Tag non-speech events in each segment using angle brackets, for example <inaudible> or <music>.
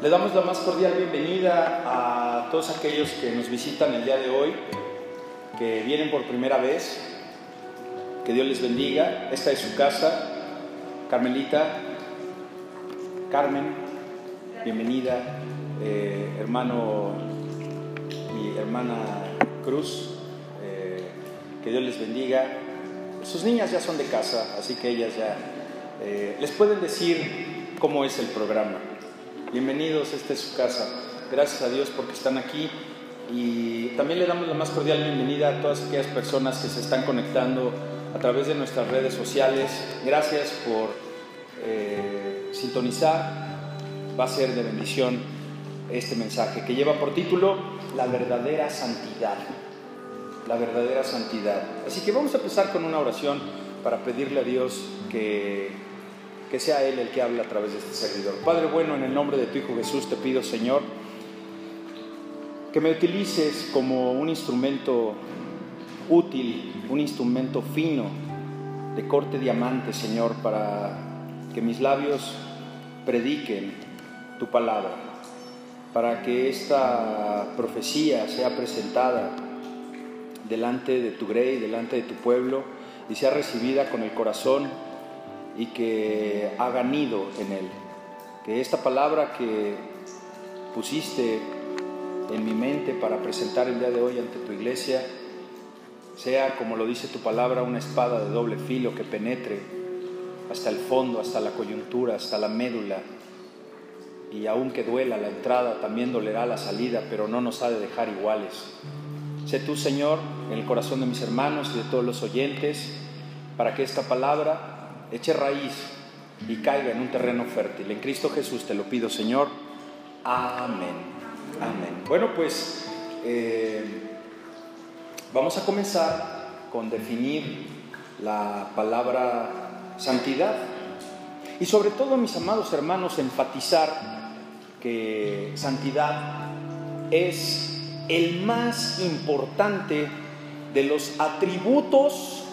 Le damos la más cordial bienvenida a todos aquellos que nos visitan el día de hoy, que vienen por primera vez. Que Dios les bendiga. Esta es su casa. Carmelita, Carmen, bienvenida. Eh, hermano y hermana Cruz, eh, que Dios les bendiga. Sus niñas ya son de casa, así que ellas ya eh, les pueden decir cómo es el programa. Bienvenidos, esta es su casa. Gracias a Dios porque están aquí y también le damos la más cordial bienvenida a todas aquellas personas que se están conectando a través de nuestras redes sociales. Gracias por eh, sintonizar. Va a ser de bendición este mensaje que lleva por título La verdadera santidad. La verdadera santidad. Así que vamos a empezar con una oración para pedirle a Dios que que sea Él el que habla a través de este servidor. Padre bueno, en el nombre de tu Hijo Jesús te pido, Señor, que me utilices como un instrumento útil, un instrumento fino, de corte diamante, Señor, para que mis labios prediquen tu palabra, para que esta profecía sea presentada delante de tu grey, delante de tu pueblo, y sea recibida con el corazón y que haga nido en él. Que esta palabra que pusiste en mi mente para presentar el día de hoy ante tu iglesia sea, como lo dice tu palabra, una espada de doble filo que penetre hasta el fondo, hasta la coyuntura, hasta la médula. Y aunque duela la entrada, también dolerá la salida, pero no nos ha de dejar iguales. Sé tú, Señor, en el corazón de mis hermanos y de todos los oyentes, para que esta palabra eche raíz y caiga en un terreno fértil. En Cristo Jesús te lo pido, Señor. Amén. Amén. Bueno, pues eh, vamos a comenzar con definir la palabra santidad. Y sobre todo, mis amados hermanos, enfatizar que santidad es el más importante de los atributos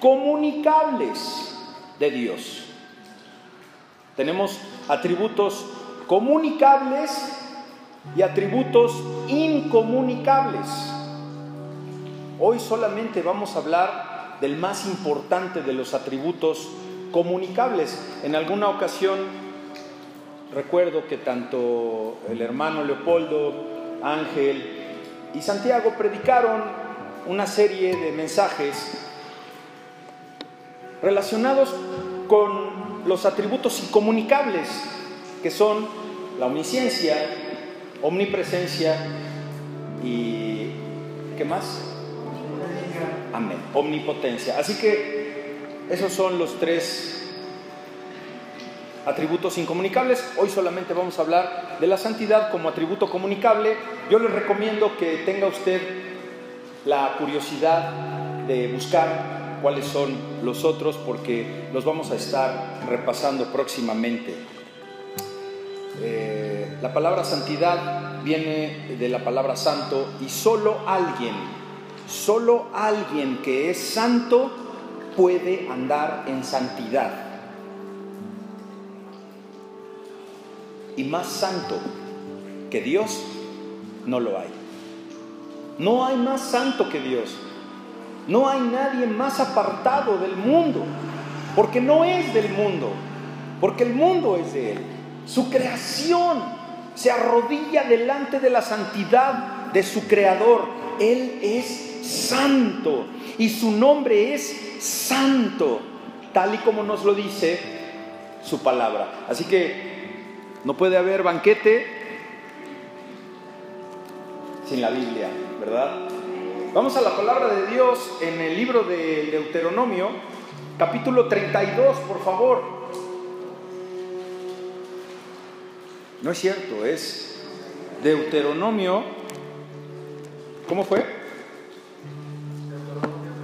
comunicables de Dios. Tenemos atributos comunicables y atributos incomunicables. Hoy solamente vamos a hablar del más importante de los atributos comunicables. En alguna ocasión recuerdo que tanto el hermano Leopoldo, Ángel y Santiago predicaron una serie de mensajes relacionados con los atributos incomunicables, que son la omnisciencia, omnipresencia y ¿qué más? Amén, omnipotencia. Así que esos son los tres atributos incomunicables. Hoy solamente vamos a hablar de la santidad como atributo comunicable. Yo les recomiendo que tenga usted la curiosidad de buscar cuáles son los otros porque los vamos a estar repasando próximamente. Eh, la palabra santidad viene de la palabra santo y solo alguien, solo alguien que es santo puede andar en santidad. Y más santo que Dios no lo hay. No hay más santo que Dios. No hay nadie más apartado del mundo, porque no es del mundo, porque el mundo es de Él. Su creación se arrodilla delante de la santidad de su Creador. Él es santo y su nombre es santo, tal y como nos lo dice su palabra. Así que no puede haber banquete sin la Biblia, ¿verdad? Vamos a la palabra de Dios en el libro de Deuteronomio, capítulo 32, por favor. No es cierto, es Deuteronomio. ¿Cómo fue?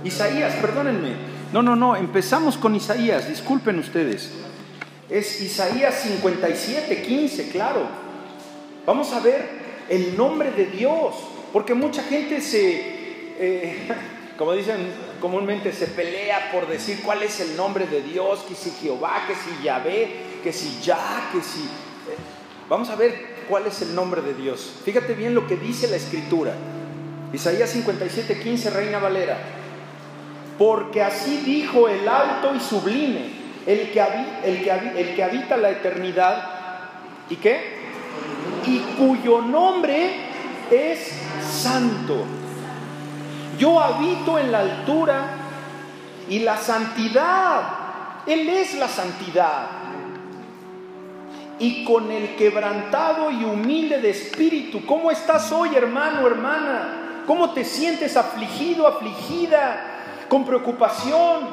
Isaías, perdónenme. No, no, no, empezamos con Isaías, disculpen ustedes. Es Isaías 57, 15, claro. Vamos a ver el nombre de Dios, porque mucha gente se eh, <laughs> como dicen comúnmente, se pelea por decir cuál es el nombre de Dios, que si Jehová, que si Yahvé, que si Ya, que si... Eh, Vamos a ver cuál es el nombre de Dios. Fíjate bien lo que dice la escritura. Isaías 57, 15, Reina Valera. Porque así dijo el alto y sublime, el que, que, el que habita la eternidad. ¿Y qué? Y cuyo nombre es santo. Yo habito en la altura y la santidad. Él es la santidad. Y con el quebrantado y humilde de espíritu. ¿Cómo estás hoy, hermano, hermana? ¿Cómo te sientes afligido, afligida? Con preocupación,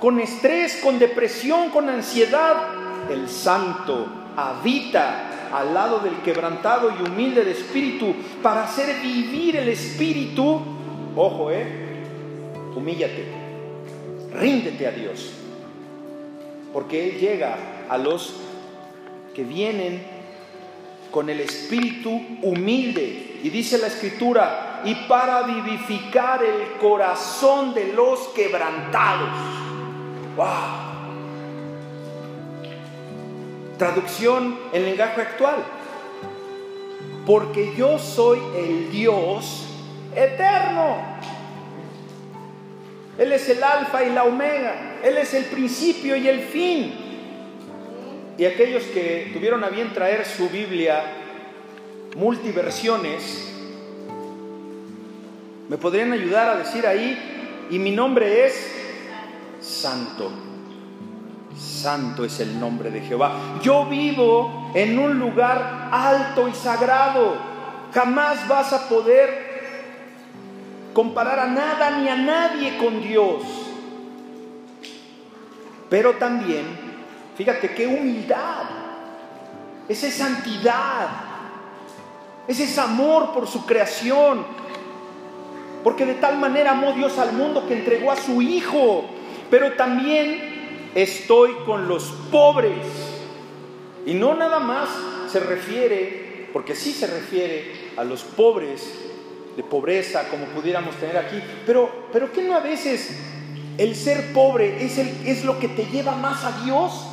con estrés, con depresión, con ansiedad. El santo habita al lado del quebrantado y humilde de espíritu para hacer vivir el espíritu. Ojo, eh, humíllate, ríndete a Dios, porque Él llega a los que vienen con el espíritu humilde. Y dice la escritura, y para vivificar el corazón de los quebrantados. ¡Wow! Traducción en lenguaje actual. Porque yo soy el Dios eterno. Él es el alfa y la omega. Él es el principio y el fin. Y aquellos que tuvieron a bien traer su Biblia multiversiones, me podrían ayudar a decir ahí, y mi nombre es Santo. Santo es el nombre de Jehová. Yo vivo en un lugar alto y sagrado. Jamás vas a poder comparar a nada ni a nadie con Dios. Pero también, fíjate qué humildad, esa es santidad, ese es amor por su creación. Porque de tal manera amó Dios al mundo que entregó a su Hijo. Pero también estoy con los pobres. Y no nada más se refiere, porque sí se refiere a los pobres de pobreza, como pudiéramos tener aquí, pero, pero ¿qué no a veces el ser pobre es, el, es lo que te lleva más a Dios?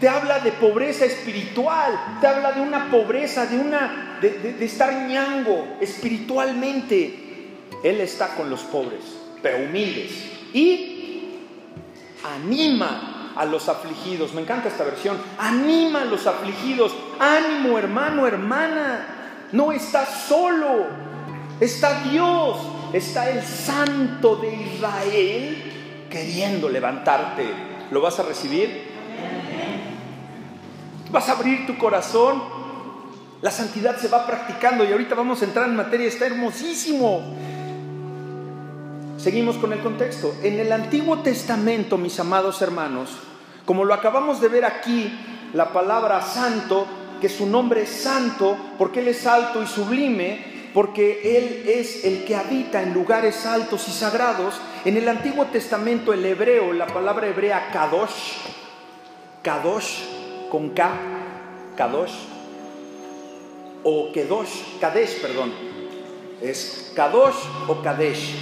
Te habla de pobreza espiritual, te habla de una pobreza, de, una, de, de estar ñango espiritualmente. Él está con los pobres, pero humildes. Y anima a los afligidos. Me encanta esta versión. Anima a los afligidos. Ánimo, hermano, hermana. No estás solo. Está Dios. Está el Santo de Israel queriendo levantarte. ¿Lo vas a recibir? ¿Vas a abrir tu corazón? La santidad se va practicando y ahorita vamos a entrar en materia. Está hermosísimo. Seguimos con el contexto. En el Antiguo Testamento, mis amados hermanos, como lo acabamos de ver aquí, la palabra santo, que su nombre es santo, porque Él es alto y sublime, porque Él es el que habita en lugares altos y sagrados. En el Antiguo Testamento, el hebreo, la palabra hebrea kadosh, kadosh con K, kadosh, o kedosh, kadesh, perdón, es kadosh o kadesh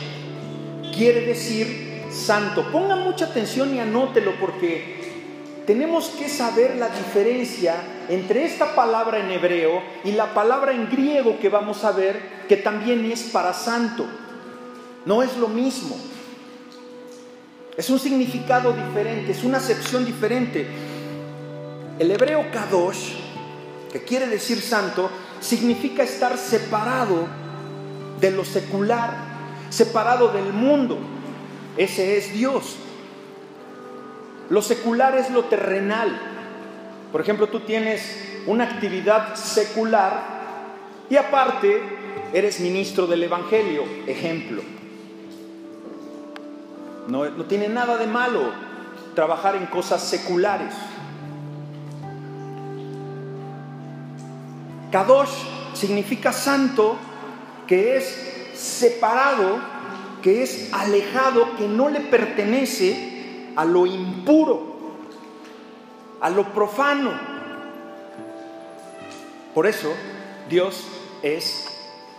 quiere decir santo. Ponga mucha atención y anótelo porque tenemos que saber la diferencia entre esta palabra en hebreo y la palabra en griego que vamos a ver que también es para santo. No es lo mismo. Es un significado diferente, es una acepción diferente. El hebreo kadosh, que quiere decir santo, significa estar separado de lo secular, separado del mundo. Ese es Dios. Lo secular es lo terrenal. Por ejemplo, tú tienes una actividad secular y aparte eres ministro del Evangelio. Ejemplo. No, tiene nada de malo trabajar en cosas seculares. Kadosh significa santo, que es separado, que es alejado, que no le pertenece a lo impuro, a lo profano. Por eso Dios es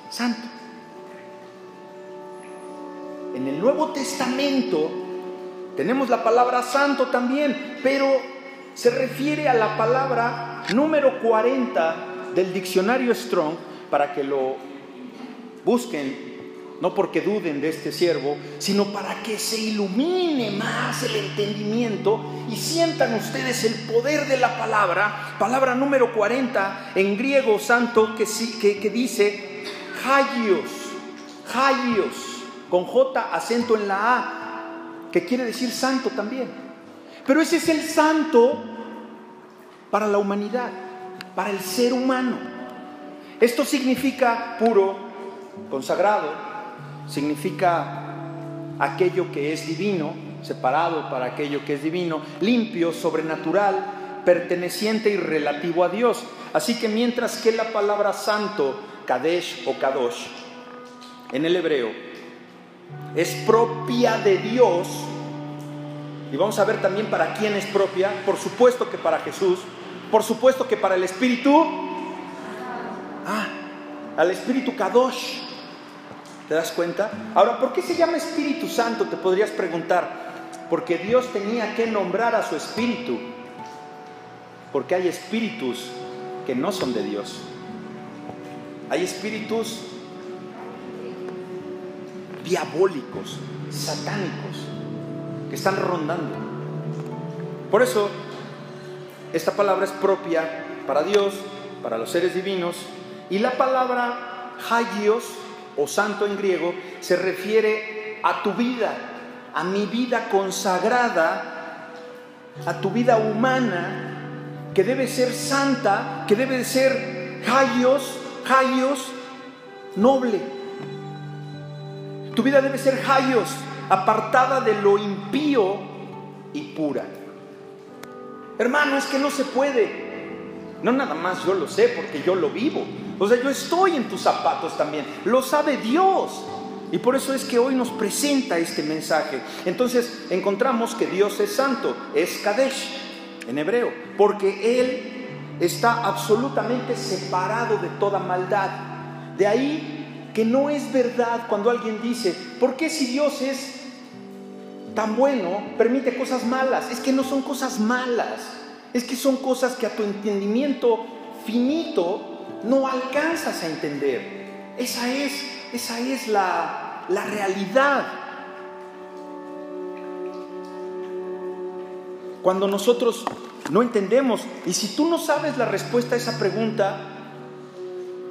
santo. En el Nuevo Testamento tenemos la palabra santo también, pero se refiere a la palabra número 40 del diccionario Strong para que lo busquen no porque duden de este siervo, sino para que se ilumine más el entendimiento y sientan ustedes el poder de la palabra, palabra número 40 en griego santo que, que, dice hagios, hagios, con J acento en la A, que quiere decir santo también. Pero ese es el santo para la humanidad, para el ser humano. Esto significa puro, consagrado, significa aquello que es divino, separado para aquello que es divino, limpio, sobrenatural, perteneciente y relativo a Dios. Así que mientras que la palabra santo, Kadesh o Kadosh, en el hebreo, es propia de Dios, y vamos a ver también para quién es propia, por supuesto que para Jesús, por supuesto que para el Espíritu, ah, al Espíritu Kadosh, ¿Te das cuenta? Ahora, ¿por qué se llama Espíritu Santo? Te podrías preguntar. Porque Dios tenía que nombrar a su Espíritu. Porque hay espíritus que no son de Dios. Hay espíritus diabólicos, satánicos, que están rondando. Por eso, esta palabra es propia para Dios, para los seres divinos, y la palabra hagios o santo en griego se refiere a tu vida, a mi vida consagrada, a tu vida humana, que debe ser santa, que debe ser hayos, hayos, noble. Tu vida debe ser hayos, apartada de lo impío y pura. Hermano, es que no se puede. No nada más yo lo sé porque yo lo vivo. O sea, yo estoy en tus zapatos también. Lo sabe Dios. Y por eso es que hoy nos presenta este mensaje. Entonces encontramos que Dios es santo, es Kadesh en hebreo, porque Él está absolutamente separado de toda maldad. De ahí que no es verdad cuando alguien dice, ¿por qué si Dios es tan bueno permite cosas malas? Es que no son cosas malas, es que son cosas que a tu entendimiento finito no alcanzas a entender. Esa es, esa es la, la realidad. Cuando nosotros no entendemos, y si tú no sabes la respuesta a esa pregunta,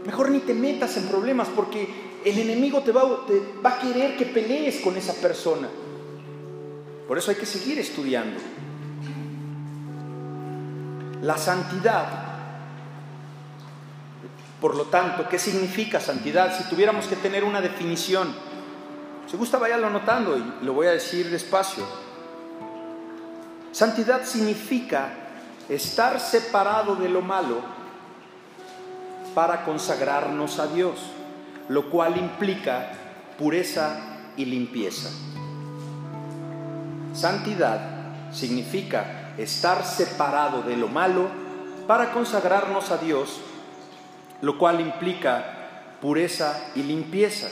mejor ni te metas en problemas porque el enemigo te va, te va a querer que pelees con esa persona. Por eso hay que seguir estudiando. La santidad por lo tanto, ¿qué significa santidad? Si tuviéramos que tener una definición, si gusta váyalo anotando y lo voy a decir despacio. Santidad significa estar separado de lo malo para consagrarnos a Dios, lo cual implica pureza y limpieza. Santidad significa estar separado de lo malo para consagrarnos a Dios lo cual implica pureza y limpieza.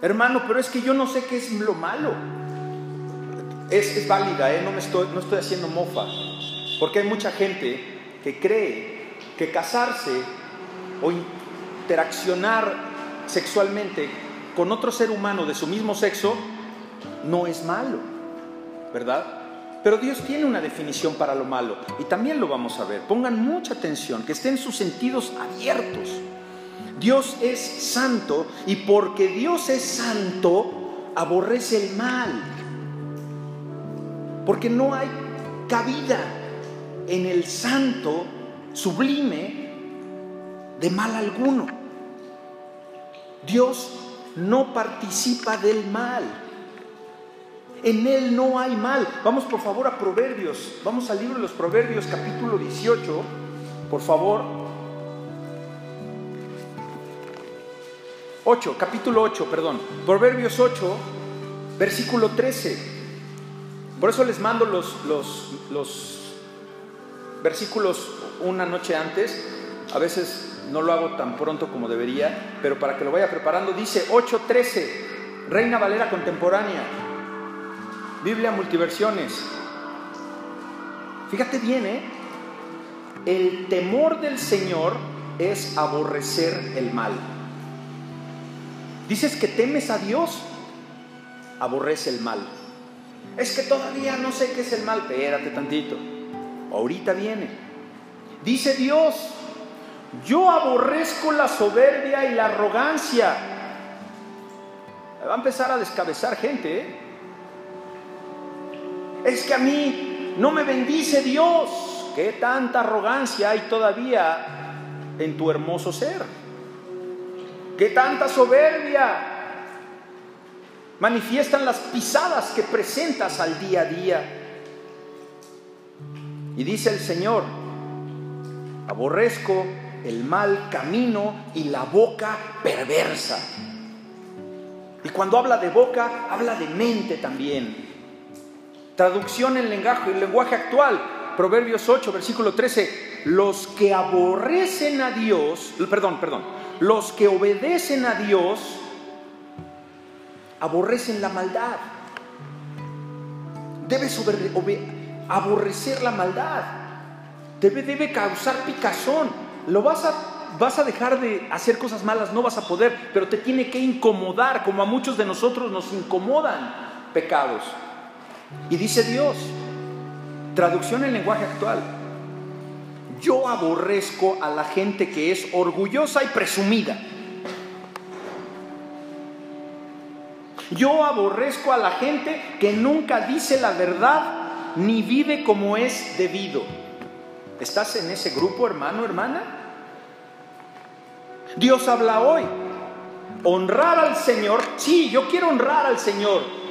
Hermano, pero es que yo no sé qué es lo malo. Es, válida, ¿eh? no, me estoy, no estoy haciendo mofa, porque hay mucha gente que cree que casarse o interaccionar sexualmente con otro ser humano de su mismo sexo no es malo, ¿verdad? Pero Dios tiene una definición para lo malo y también lo vamos a ver. Pongan mucha atención, que estén sus sentidos abiertos. Dios es santo y porque Dios es santo, aborrece el mal. Porque no hay cabida en el santo sublime de mal alguno. Dios no participa del mal. En Él no hay mal. Vamos por favor a Proverbios. Vamos al libro de los Proverbios capítulo 18. Por favor. 8, capítulo 8, perdón. Proverbios 8, versículo 13. Por eso les mando los, los, los versículos una noche antes. A veces no lo hago tan pronto como debería, pero para que lo vaya preparando, dice 8.13, Reina Valera Contemporánea. Biblia Multiversiones. Fíjate bien, ¿eh? el temor del Señor es aborrecer el mal. Dices que temes a Dios, aborrece el mal. Es que todavía no sé qué es el mal, espérate tantito. Ahorita viene. Dice Dios, yo aborrezco la soberbia y la arrogancia. Va a empezar a descabezar gente. ¿eh? Es que a mí no me bendice Dios. ¿Qué tanta arrogancia hay todavía en tu hermoso ser? ¿Qué tanta soberbia manifiestan las pisadas que presentas al día a día? Y dice el Señor, aborrezco el mal camino y la boca perversa. Y cuando habla de boca, habla de mente también. Traducción en lenguaje, en lenguaje actual, Proverbios 8, versículo 13, los que aborrecen a Dios, perdón, perdón, los que obedecen a Dios, aborrecen la maldad. Debes aborrecer la maldad. Debe, debe causar picazón. Lo vas a, vas a dejar de hacer cosas malas, no vas a poder, pero te tiene que incomodar, como a muchos de nosotros nos incomodan pecados. Y dice Dios, Traducción en lenguaje actual. Yo aborrezco a la gente que es orgullosa y presumida. Yo aborrezco a la gente que nunca dice la verdad ni vive como es debido. ¿Estás en ese grupo, hermano, hermana? Dios habla hoy. Honrar al Señor. Sí, yo quiero honrar al Señor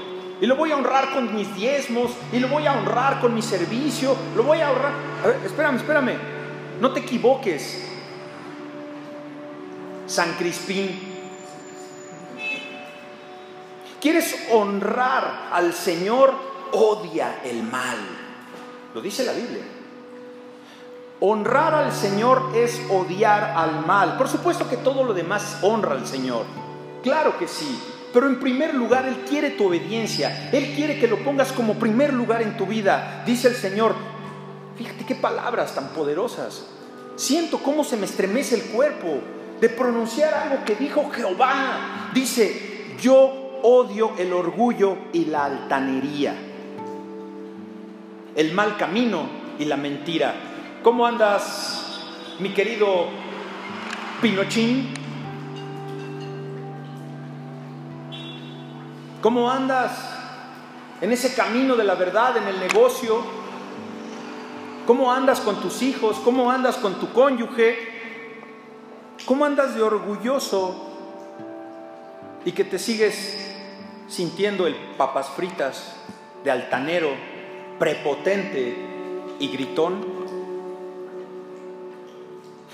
y lo voy a honrar con mis diezmos, y lo voy a honrar con mi servicio, lo voy a honrar. A ver, espérame, espérame, no te equivoques. San Crispín, ¿quieres honrar al Señor? Odia el mal. Lo dice la Biblia. Honrar al Señor es odiar al mal. Por supuesto que todo lo demás honra al Señor. Claro que sí. Pero en primer lugar, Él quiere tu obediencia. Él quiere que lo pongas como primer lugar en tu vida. Dice el Señor, fíjate qué palabras tan poderosas. Siento cómo se me estremece el cuerpo de pronunciar algo que dijo Jehová. Dice, yo odio el orgullo y la altanería, el mal camino y la mentira. ¿Cómo andas, mi querido Pinochín? ¿Cómo andas en ese camino de la verdad, en el negocio? ¿Cómo andas con tus hijos? ¿Cómo andas con tu cónyuge? ¿Cómo andas de orgulloso y que te sigues sintiendo el papas fritas de altanero, prepotente y gritón?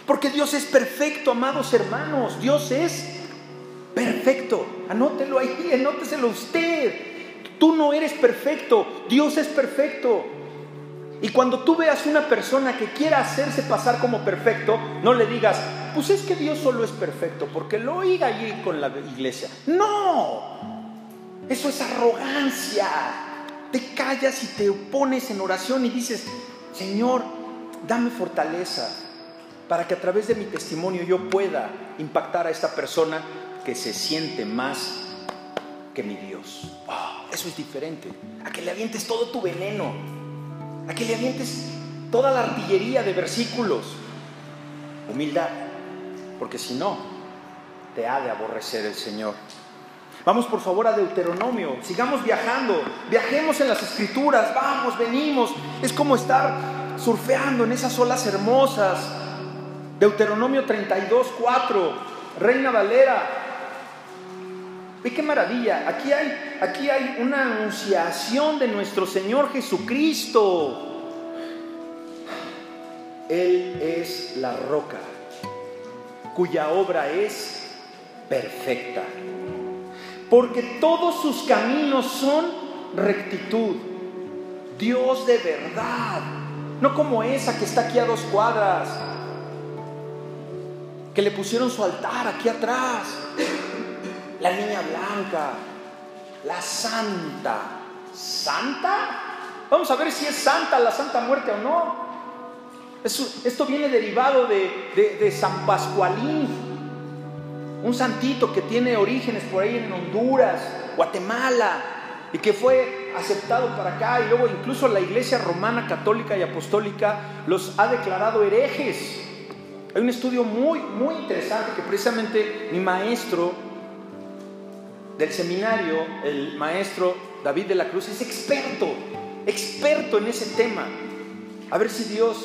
Porque Dios es perfecto, amados hermanos. Dios es perfecto. Anótelo ahí, anóteselo usted. Tú no eres perfecto, Dios es perfecto. Y cuando tú veas una persona que quiera hacerse pasar como perfecto, no le digas, pues es que Dios solo es perfecto, porque lo oiga allí con la iglesia. No, eso es arrogancia. Te callas y te pones en oración y dices, Señor, dame fortaleza para que a través de mi testimonio yo pueda impactar a esta persona que se siente más que mi Dios. Ah, eso es diferente. A que le avientes todo tu veneno. A que le avientes toda la artillería de versículos. Humildad. Porque si no, te ha de aborrecer el Señor. Vamos por favor a Deuteronomio, sigamos viajando, viajemos en las escrituras, vamos, venimos. Es como estar surfeando en esas olas hermosas. Deuteronomio 32, 4, Reina Valera, Ve qué maravilla. Aquí hay, aquí hay una anunciación de nuestro Señor Jesucristo. Él es la roca cuya obra es perfecta. Porque todos sus caminos son rectitud. Dios de verdad. No como esa que está aquí a dos cuadras. Que le pusieron su altar aquí atrás la niña blanca, la santa. ¿Santa? Vamos a ver si es santa la santa muerte o no. esto viene derivado de, de San Pascualín, un santito que tiene orígenes por ahí en Honduras, Guatemala, y que fue aceptado para acá, y luego incluso la iglesia romana, católica y apostólica los ha declarado herejes. Hay un estudio muy, muy interesante que precisamente mi maestro del seminario, el maestro David de la Cruz, es experto, experto en ese tema. A ver si Dios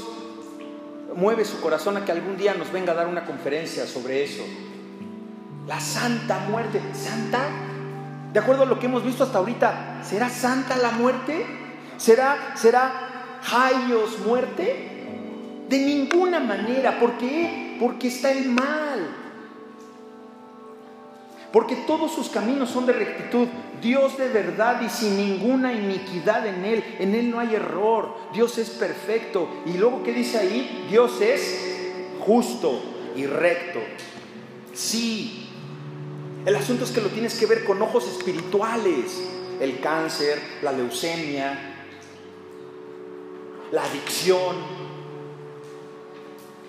mueve su corazón a que algún día nos venga a dar una conferencia sobre eso. La santa muerte. ¿Santa? De acuerdo a lo que hemos visto hasta ahorita, ¿será santa la muerte? ¿Será, será Jaios muerte? De ninguna manera. ¿Por qué? Porque está el mal. Porque todos sus caminos son de rectitud. Dios de verdad y sin ninguna iniquidad en Él. En Él no hay error. Dios es perfecto. Y luego, ¿qué dice ahí? Dios es justo y recto. Sí. El asunto es que lo tienes que ver con ojos espirituales. El cáncer, la leucemia, la adicción,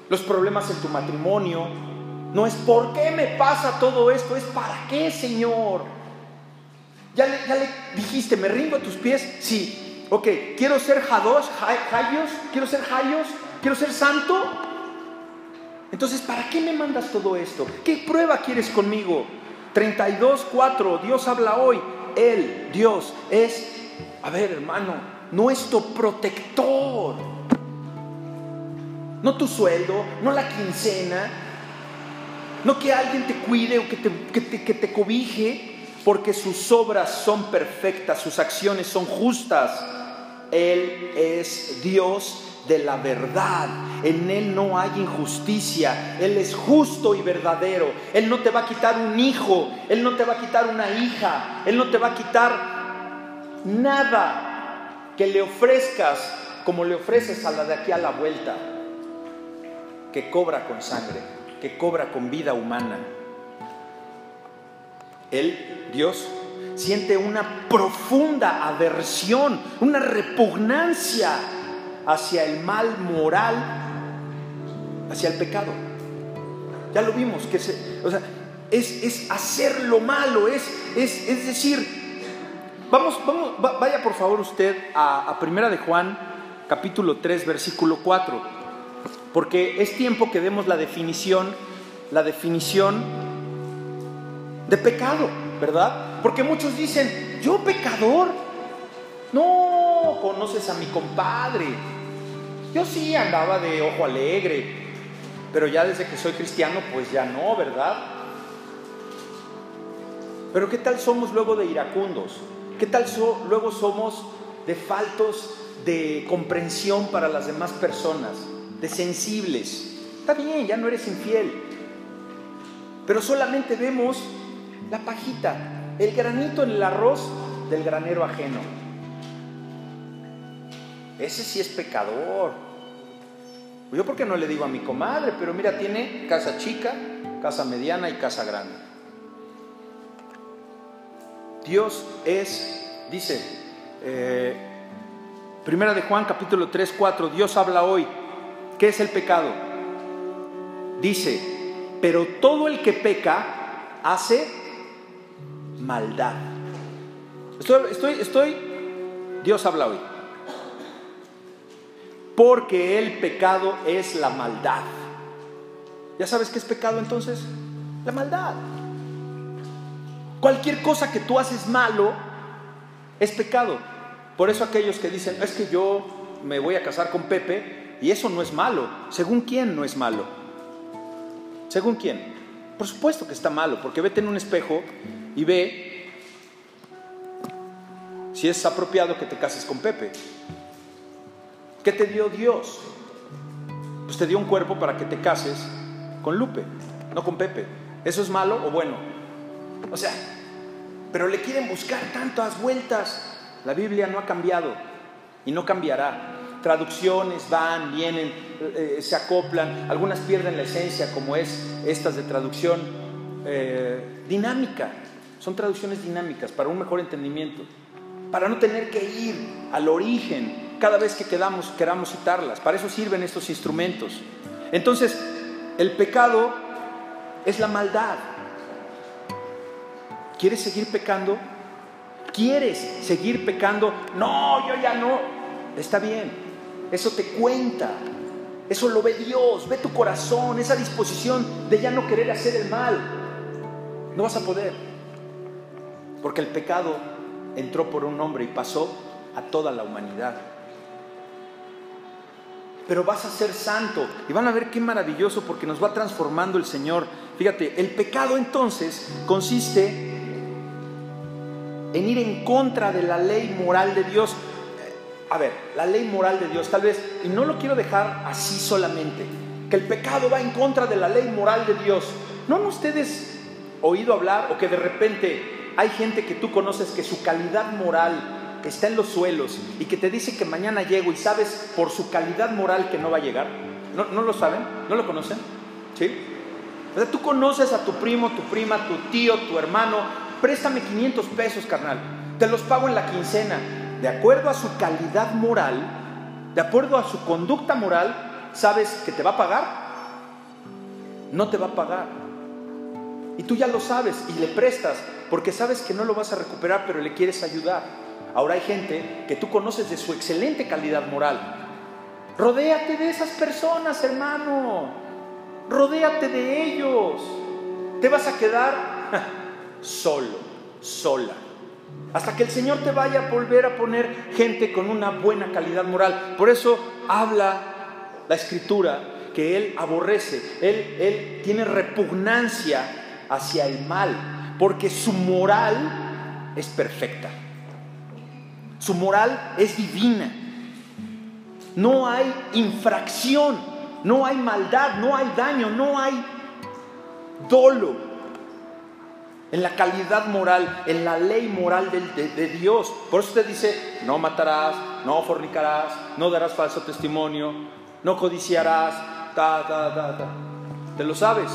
los problemas en tu matrimonio. No es por qué me pasa todo esto, es para qué, Señor. Ya le, dijiste, me rindo a tus pies. Sí, ok, quiero ser Jados, Jayos, quiero ser Jayos, quiero ser santo. Entonces, ¿para qué me mandas todo esto? ¿Qué prueba quieres conmigo? 32, 4, Dios habla hoy. Él, Dios, es, a ver hermano, nuestro protector no tu sueldo, no la quincena, no que alguien te cuide o que te, que te, cobije, porque sus obras son perfectas, sus acciones son justas. Él es Dios de la verdad. En Él no hay injusticia. Él es justo y verdadero. Él no te va a quitar un hijo. Él no te va a quitar una hija. Él no te va a quitar nada que le ofrezcas como le ofreces a la de aquí a la vuelta que cobra con sangre, que cobra con vida humana. Él, Dios, siente una profunda aversión, una repugnancia hacia el mal moral, hacia el pecado. Ya lo vimos, que es, hacer lo malo, es, es, es decir, vamos, vamos, vaya por favor usted a, a Primera de Juan, capítulo 3, versículo 4 porque es tiempo que demos la definición, la definición de pecado, ¿verdad? Porque muchos dicen, yo pecador, no conoces a mi compadre, yo sí andaba de ojo alegre, pero ya desde que soy cristiano, pues ya no, ¿verdad? Pero ¿qué tal somos luego de iracundos? ¿Qué tal luego somos de faltos de comprensión para las demás personas? De sensibles. Está bien, ya no eres infiel. Pero solamente vemos la pajita, el granito en el arroz del granero ajeno. Ese sí es pecador. Yo porque no le digo a mi comadre, pero mira, tiene casa chica, casa mediana y casa grande. Dios es, dice, eh, Primera de Juan capítulo 3, 4, Dios habla hoy, ¿Qué es el pecado? Dice, pero todo el que peca hace maldad. Estoy, estoy, estoy, Dios habla hoy. Porque el pecado es la maldad. ¿Ya sabes qué es pecado entonces? La maldad. Cualquier cosa que tú haces malo es pecado. Por eso aquellos que dicen, es que yo me voy a casar con Pepe, y eso no es malo. ¿Según quién no es malo? ¿Según quién? Por supuesto que está malo, porque vete en un espejo y ve si es apropiado que te cases con Pepe. ¿Qué te dio Dios? Pues te dio un cuerpo para que te cases con Lupe, no con Pepe. ¿Eso es malo o bueno? O sea, pero le quieren buscar tantas vueltas. La Biblia no ha cambiado y no cambiará traducciones van, vienen, eh, se acoplan, algunas pierden la esencia, como es estas de traducción eh, dinámica. Son traducciones dinámicas para un mejor entendimiento, para no tener que ir al origen cada vez que quedamos, queramos citarlas. Para eso sirven estos instrumentos. Entonces, el pecado es la maldad. ¿Quieres seguir pecando? ¿Quieres seguir pecando? No, yo ya no. Está bien. Eso te cuenta. Eso lo ve Dios. Ve tu corazón. Esa disposición de ya no querer hacer el mal. No vas a poder. Porque el pecado entró por un hombre y pasó a toda la humanidad. Pero vas a ser santo y van a ver qué maravilloso porque nos va transformando el Señor. Fíjate, el pecado entonces consiste en ir en contra de la ley moral de Dios. A ver, la ley moral de Dios, tal vez, y no lo quiero dejar así solamente, que el pecado va en contra de la ley moral de Dios. ¿No han ustedes oído hablar o que de repente hay gente que tú conoces que su calidad moral está en los suelos y que te dice que mañana llego y sabes por su calidad moral que no va a llegar? ¿No, no lo saben? ¿No lo conocen? ¿Sí? O sea, tú conoces a tu primo, tu prima, tu tío, tu hermano, préstame 500 pesos, carnal, te los pago en la quincena. De acuerdo a su calidad moral, de acuerdo a su conducta moral, ¿sabes que te va a pagar? No te va a pagar. Y tú ya lo sabes y le prestas porque sabes que no lo vas a recuperar, pero le quieres ayudar. Ahora hay gente que tú conoces de su excelente calidad moral. Rodéate de esas personas, hermano. Rodéate de ellos. Te vas a quedar solo, sola. Hasta que el Señor te vaya a volver a poner gente con una buena calidad moral. Por eso habla la escritura que Él aborrece. Él, él tiene repugnancia hacia el mal. Porque su moral es perfecta. Su moral es divina. No hay infracción, no hay maldad, no hay daño, no hay dolo en la calidad moral, en la ley moral de, Dios. Por eso usted dice, no matarás, no fornicarás, no darás falso testimonio, no codiciarás, ta, ta, ta, ta. ¿Te lo sabes?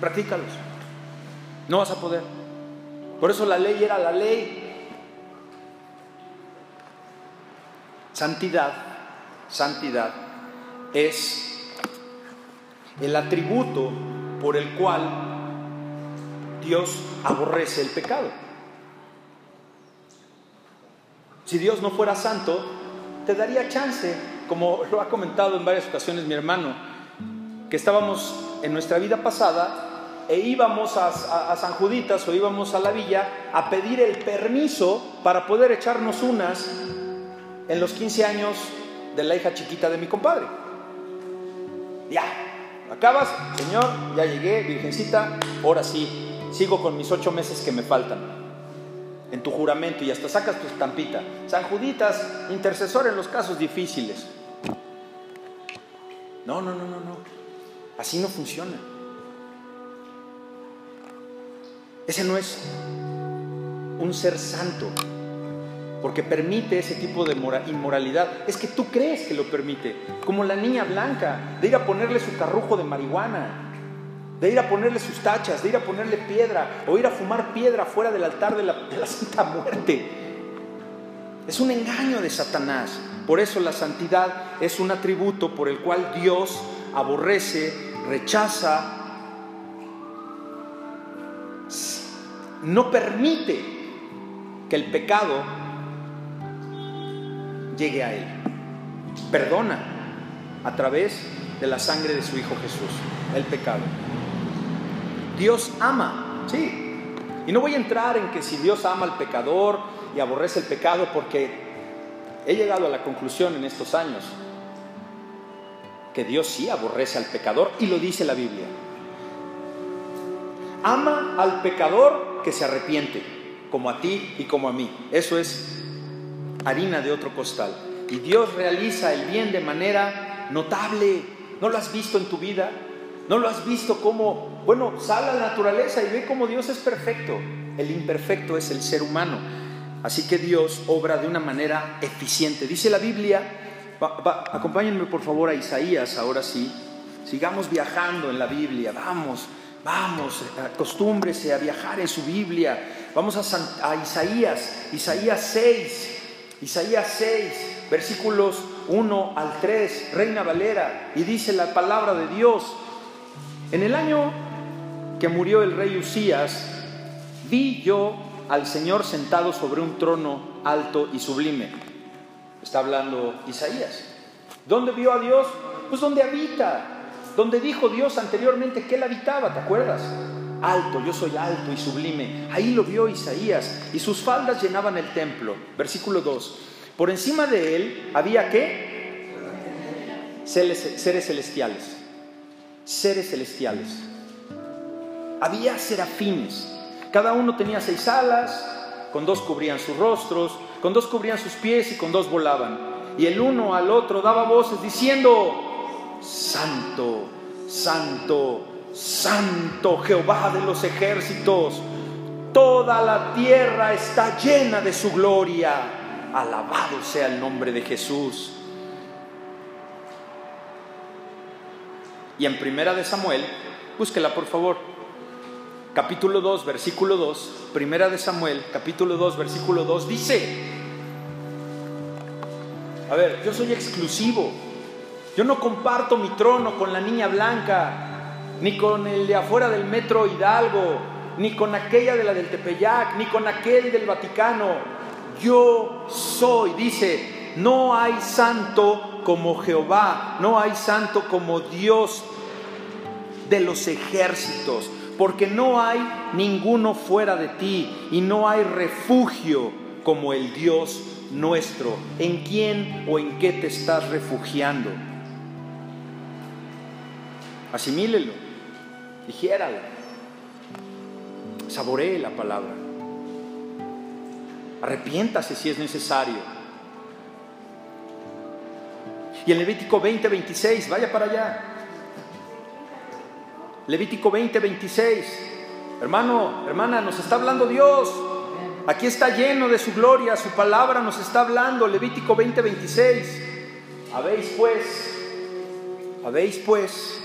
Practícalos. No vas a poder. Por eso la ley era la ley. Santidad, santidad es el atributo por el cual Dios aborrece el pecado. Si Dios no fuera santo, te daría chance, como lo ha comentado en varias ocasiones mi hermano, que estábamos en nuestra vida pasada e íbamos a, San Juditas o íbamos a la villa a pedir el permiso para poder echarnos unas en los 15 años de la hija chiquita de mi compadre. Ya, acabas, Señor, ya llegué, Virgencita, ahora sí, sigo con mis ocho meses que me faltan en tu juramento y hasta sacas tu estampita. San Juditas, intercesor en los casos difíciles. No, no, no, no, no. Así no funciona. Ese no es un ser santo porque permite ese tipo de inmoralidad. Es que tú crees que lo permite, como la niña blanca, de ir a ponerle su carrujo de marihuana, de ir a ponerle sus tachas, de ir a ponerle piedra, o ir a fumar piedra fuera del altar de la, Santa Muerte. Es un engaño de Satanás. Por eso la santidad es un atributo por el cual Dios aborrece, rechaza, no permite que el pecado llegue a Él. Perdona a través de la sangre de su Hijo Jesús el pecado. Dios ama, sí. Y no voy a entrar en que si Dios ama al pecador y aborrece el pecado, porque he llegado a la conclusión en estos años que Dios sí aborrece al pecador y lo dice la Biblia. Ama al pecador que se arrepiente, como a ti y como a mí. Eso es harina de otro costal. Y Dios realiza el bien de manera notable. ¿No lo has visto en tu vida? ¿No lo has visto como, bueno, sal a la naturaleza y ve cómo Dios es perfecto? El imperfecto es el ser humano. Así que Dios obra de una manera eficiente. Dice la Biblia, acompáñenme por favor a Isaías, ahora sí. Sigamos viajando en la Biblia, vamos, vamos, acostúmbrese a viajar en su Biblia. Vamos a, a Isaías, Isaías 6, Isaías 6, versículos 1 al 3, Reina Valera, y dice la palabra de Dios, en el año que murió el rey Usías, vi yo al Señor sentado sobre un trono alto y sublime. Está hablando Isaías. ¿Dónde vio a Dios? Pues donde habita, donde dijo Dios anteriormente que él habitaba, ¿te acuerdas? Alto, yo soy alto y sublime. Ahí lo vio Isaías y sus faldas llenaban el templo. Versículo 2. Por encima de él había qué? Seres celestiales. Seres celestiales. Había serafines. Cada uno tenía seis alas, con dos cubrían sus rostros, con dos cubrían sus pies y con dos volaban. Y el uno al otro daba voces diciendo, Santo, Santo, Santo Jehová de los ejércitos, toda la tierra está llena de su gloria. Alabado sea el nombre de Jesús. Y en Primera de Samuel, búsquela por favor. Capítulo 2, versículo 2, Primera de Samuel, capítulo 2, versículo 2 dice: A ver, yo soy exclusivo. Yo no comparto mi trono con la niña blanca, ni con el de afuera del metro Hidalgo, ni con aquella de la del Tepeyac, ni con aquel del Vaticano yo soy, dice, no hay santo como Jehová, no hay santo como Dios de los ejércitos, porque no hay ninguno fuera de ti y no hay refugio como el Dios nuestro. ¿En quién o en qué te estás refugiando? Asimílelo, dijéralo, saboree la palabra. Arrepiéntase si es necesario. Y en Levítico 20, 26, vaya para allá. Levítico 20, 26. Hermano, hermana, nos está hablando Dios. Aquí está lleno de su gloria, su palabra nos está hablando. Levítico 20, 26. Habéis pues, habéis pues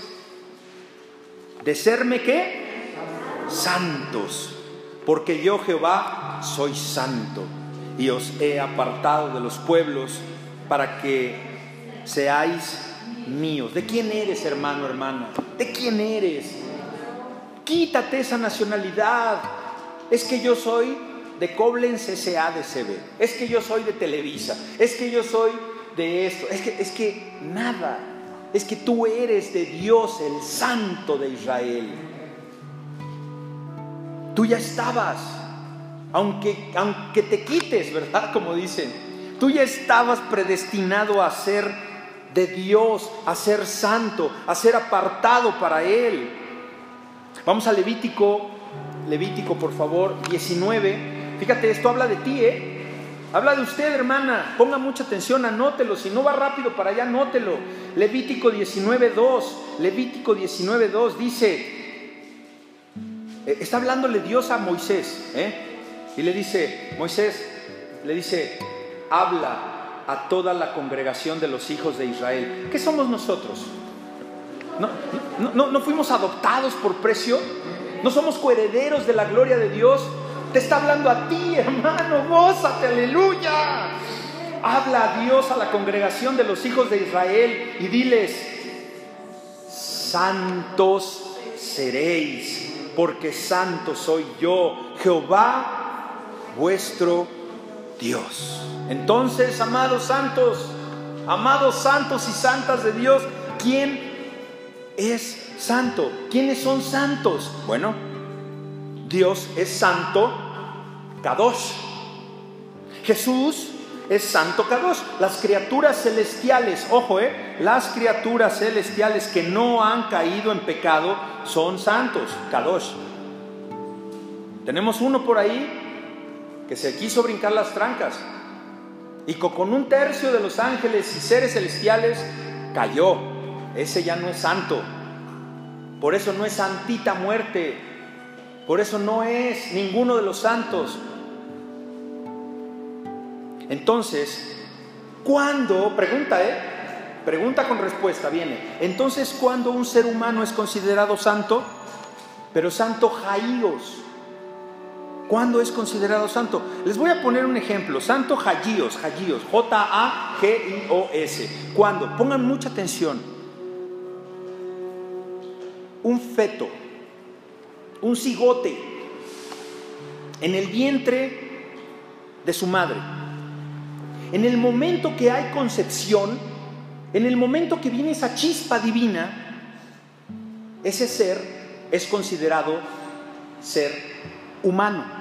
de serme qué? Santos, porque yo Jehová soy santo y os he apartado de los pueblos para que seáis míos. ¿De quién eres, hermano, hermana? ¿De quién eres? Quítate esa nacionalidad. Es que yo soy de Koblenz SADCB. Es que yo soy de Televisa. Es que yo soy de esto. Es que, es que nada. Es que tú eres de Dios, el Santo de Israel. Tú ya estabas aunque, aunque te quites, ¿verdad? Como dicen, tú ya estabas predestinado a ser de Dios, a ser santo, a ser apartado para Él. Vamos a Levítico, Levítico por favor, 19. Fíjate, esto habla de ti, ¿eh? Habla de usted, hermana. Ponga mucha atención, anótelo. Si no va rápido para allá, anótelo. Levítico 19.2. Levítico 19.2 dice, eh, está hablándole Dios a Moisés, ¿eh? Y le dice, Moisés, le dice, habla a toda la congregación de los hijos de Israel. ¿Qué somos nosotros? ¿No, no, fuimos adoptados por precio? ¿No somos coherederos de la gloria de Dios? Te está hablando a ti, hermano, gózate, aleluya. Habla a Dios a la congregación de los hijos de Israel y diles, santos seréis, porque santo soy yo, Jehová vuestro Dios. Entonces, amados santos, amados santos y santas de Dios, ¿quién es santo? ¿Quiénes son santos? Bueno, Dios es santo, Kadosh. Jesús es santo Kadosh. Las criaturas celestiales, ojo, eh, las criaturas celestiales que no han caído en pecado son santos, Kadosh. Tenemos uno por ahí que se quiso brincar las trancas y con un tercio de los ángeles y seres celestiales cayó. Ese ya no es santo. Por eso no es santita muerte. Por eso no es ninguno de los santos. Entonces, ¿cuándo? Pregunta, ¿eh? Pregunta con respuesta, viene. Entonces, ¿cuándo un ser humano es considerado santo? Pero santo jaíos ¿Cuándo es considerado santo? Les voy a poner un ejemplo. Santo Hagíos, Hagíos, J-A-G-I-O-S. ¿Cuándo? Pongan mucha atención. Un feto, un cigote, en el vientre de su madre. En el momento que hay concepción, en el momento que viene esa chispa divina, ese ser es considerado ser humano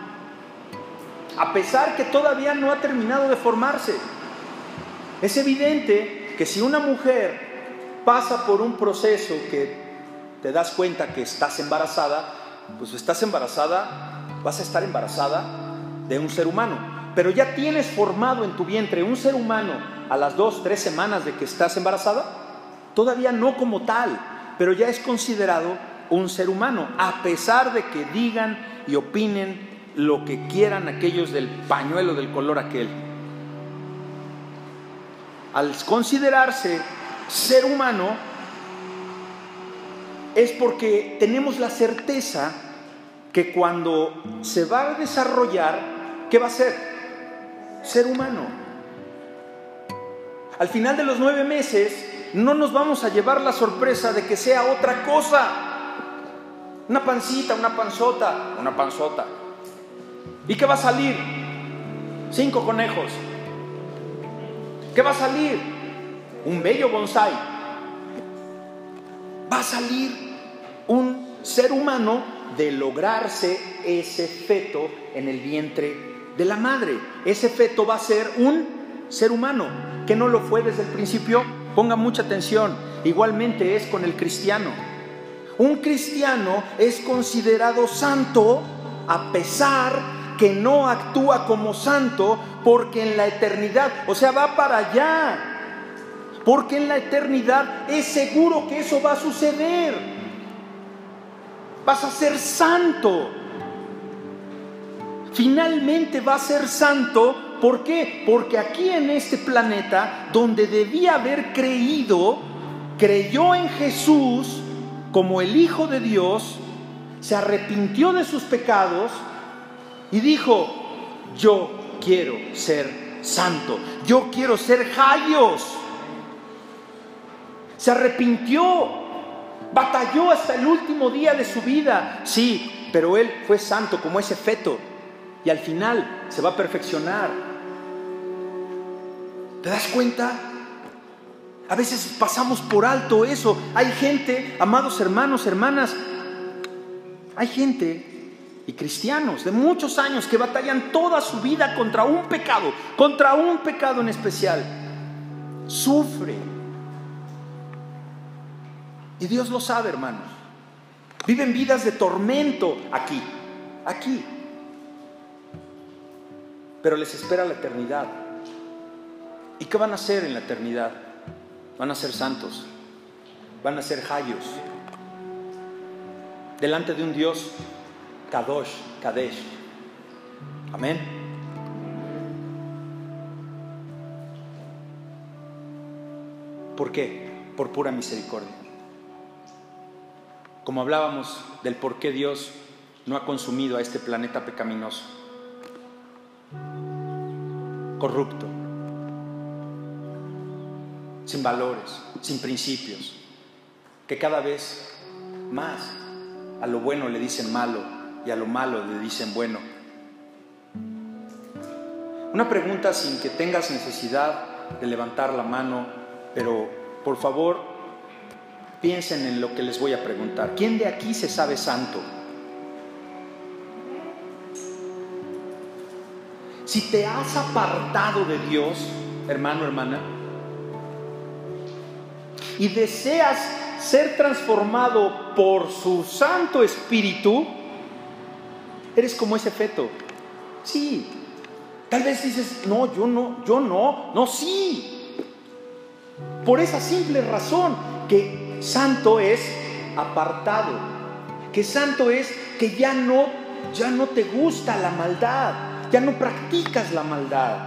a pesar que todavía no ha terminado de formarse. Es evidente que si una mujer pasa por un proceso que te das cuenta que estás embarazada, pues estás embarazada, vas a estar embarazada de un ser humano. Pero ya tienes formado en tu vientre un ser humano a las dos, tres semanas de que estás embarazada, todavía no como tal, pero ya es considerado un ser humano, a pesar de que digan y opinen lo que quieran aquellos del pañuelo del color aquel. Al considerarse ser humano, es porque tenemos la certeza que cuando se va a desarrollar, ¿qué va a ser? Ser humano. Al final de los nueve meses, no nos vamos a llevar la sorpresa de que sea otra cosa. Una pancita, una panzota, una panzota. ¿Y qué va a salir? Cinco conejos. ¿Qué va a salir? Un bello bonsai. Va a salir un ser humano de lograrse ese feto en el vientre de la madre. Ese feto va a ser un ser humano, que no lo fue desde el principio. Ponga mucha atención. Igualmente es con el cristiano. Un cristiano es considerado santo a pesar que no actúa como santo porque en la eternidad, o sea, va para allá, porque en la eternidad es seguro que eso va a suceder. Vas a ser santo. Finalmente va a ser santo. ¿Por qué? Porque aquí en este planeta, donde debía haber creído, creyó en Jesús como el Hijo de Dios, se arrepintió de sus pecados, y dijo, yo quiero ser santo, yo quiero ser Jaios. Se arrepintió, batalló hasta el último día de su vida, sí, pero él fue santo como ese feto y al final se va a perfeccionar. ¿Te das cuenta? A veces pasamos por alto eso. Hay gente, amados hermanos, hermanas, hay gente y cristianos de muchos años que batallan toda su vida contra un pecado, contra un pecado en especial, sufren. Y Dios lo sabe, hermanos. Viven vidas de tormento aquí, aquí. Pero les espera la eternidad. ¿Y qué van a hacer en la eternidad? Van a ser santos, van a ser jayos, delante de un Dios Kadosh, Kadesh. Amén. ¿Por qué? Por pura misericordia. Como hablábamos del por qué Dios no ha consumido a este planeta pecaminoso, corrupto, sin valores, sin principios, que cada vez más a lo bueno le dicen malo y a lo malo le dicen bueno. Una pregunta sin que tengas necesidad de levantar la mano, pero por favor piensen en lo que les voy a preguntar. ¿Quién de aquí se sabe santo? Si te has apartado de Dios, hermano, hermana, y deseas ser transformado por su Santo Espíritu, Eres como ese feto. Sí. Tal vez dices, no, yo no, yo no, no, sí. Por esa simple razón que santo es apartado, que santo es que ya no, ya no te gusta la maldad, ya no practicas la maldad.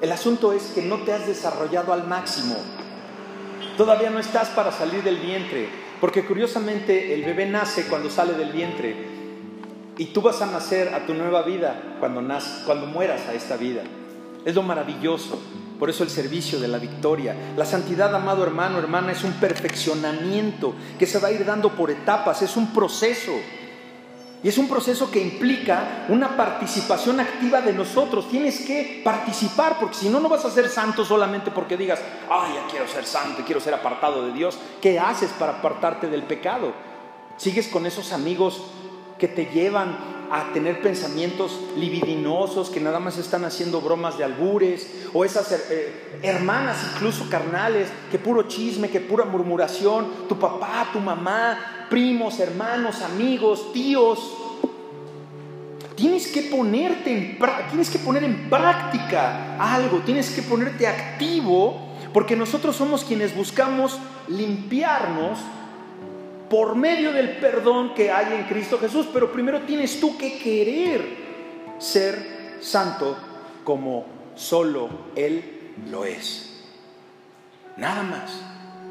El asunto es que no te has desarrollado al máximo. Todavía no estás para salir del vientre Porque curiosamente el bebé nace cuando sale del vientre y tú vas a nacer a tu nueva vida cuando, cuando mueras a esta vida. Es lo maravilloso. Por eso el servicio de la victoria. La santidad, amado hermano, hermana, es un perfeccionamiento que se va a ir dando por etapas, es un proceso. Y es un proceso que implica una participación activa de nosotros. Tienes que participar, porque si no, no vas a ser santo solamente porque digas, ay, ya quiero ser santo, quiero ser apartado de Dios. ¿Qué haces para apartarte del pecado? ¿Sigues con esos amigos que te llevan a tener pensamientos libidinosos que nada más están haciendo bromas de albures, o esas eh, hermanas incluso carnales, que puro chisme, que pura murmuración, tu papá, tu mamá, primos, hermanos, amigos, tíos. Tienes que ponerte en tienes que poner en práctica algo, tienes que ponerte activo, porque nosotros somos quienes buscamos limpiarnos por medio del perdón que hay en Cristo Jesús, pero primero tienes tú que querer ser santo como solo Él lo es. Nada más.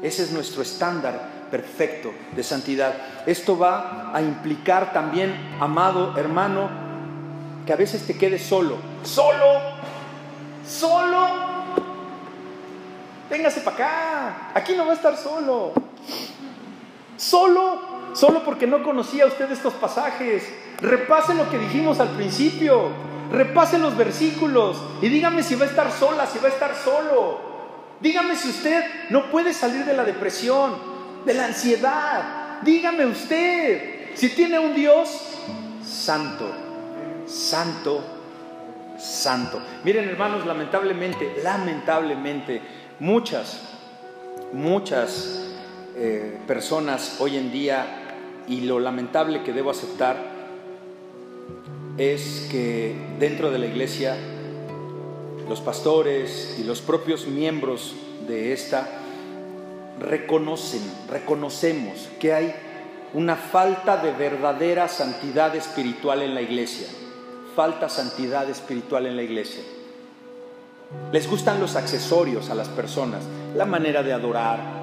Ese es nuestro estándar perfecto de santidad. Esto va a implicar también, amado hermano, que a veces te quedes solo. Solo, solo. Véngase para acá. Aquí no va a estar solo. Solo, solo porque no conocía usted estos pasajes. Repase lo que dijimos al principio. Repase los versículos y dígame si va a estar sola, si va a estar solo. Dígame si usted no puede salir de la depresión, de la ansiedad. Dígame usted si tiene un Dios santo, santo, santo. Miren hermanos, lamentablemente, lamentablemente, muchas, muchas eh, personas hoy en día y lo lamentable que debo aceptar es que dentro de la iglesia los pastores y los propios miembros de esta reconocen, reconocemos que hay una falta de verdadera santidad espiritual en la iglesia. Falta santidad espiritual en la iglesia. Les gustan los accesorios a las personas, la manera de adorar,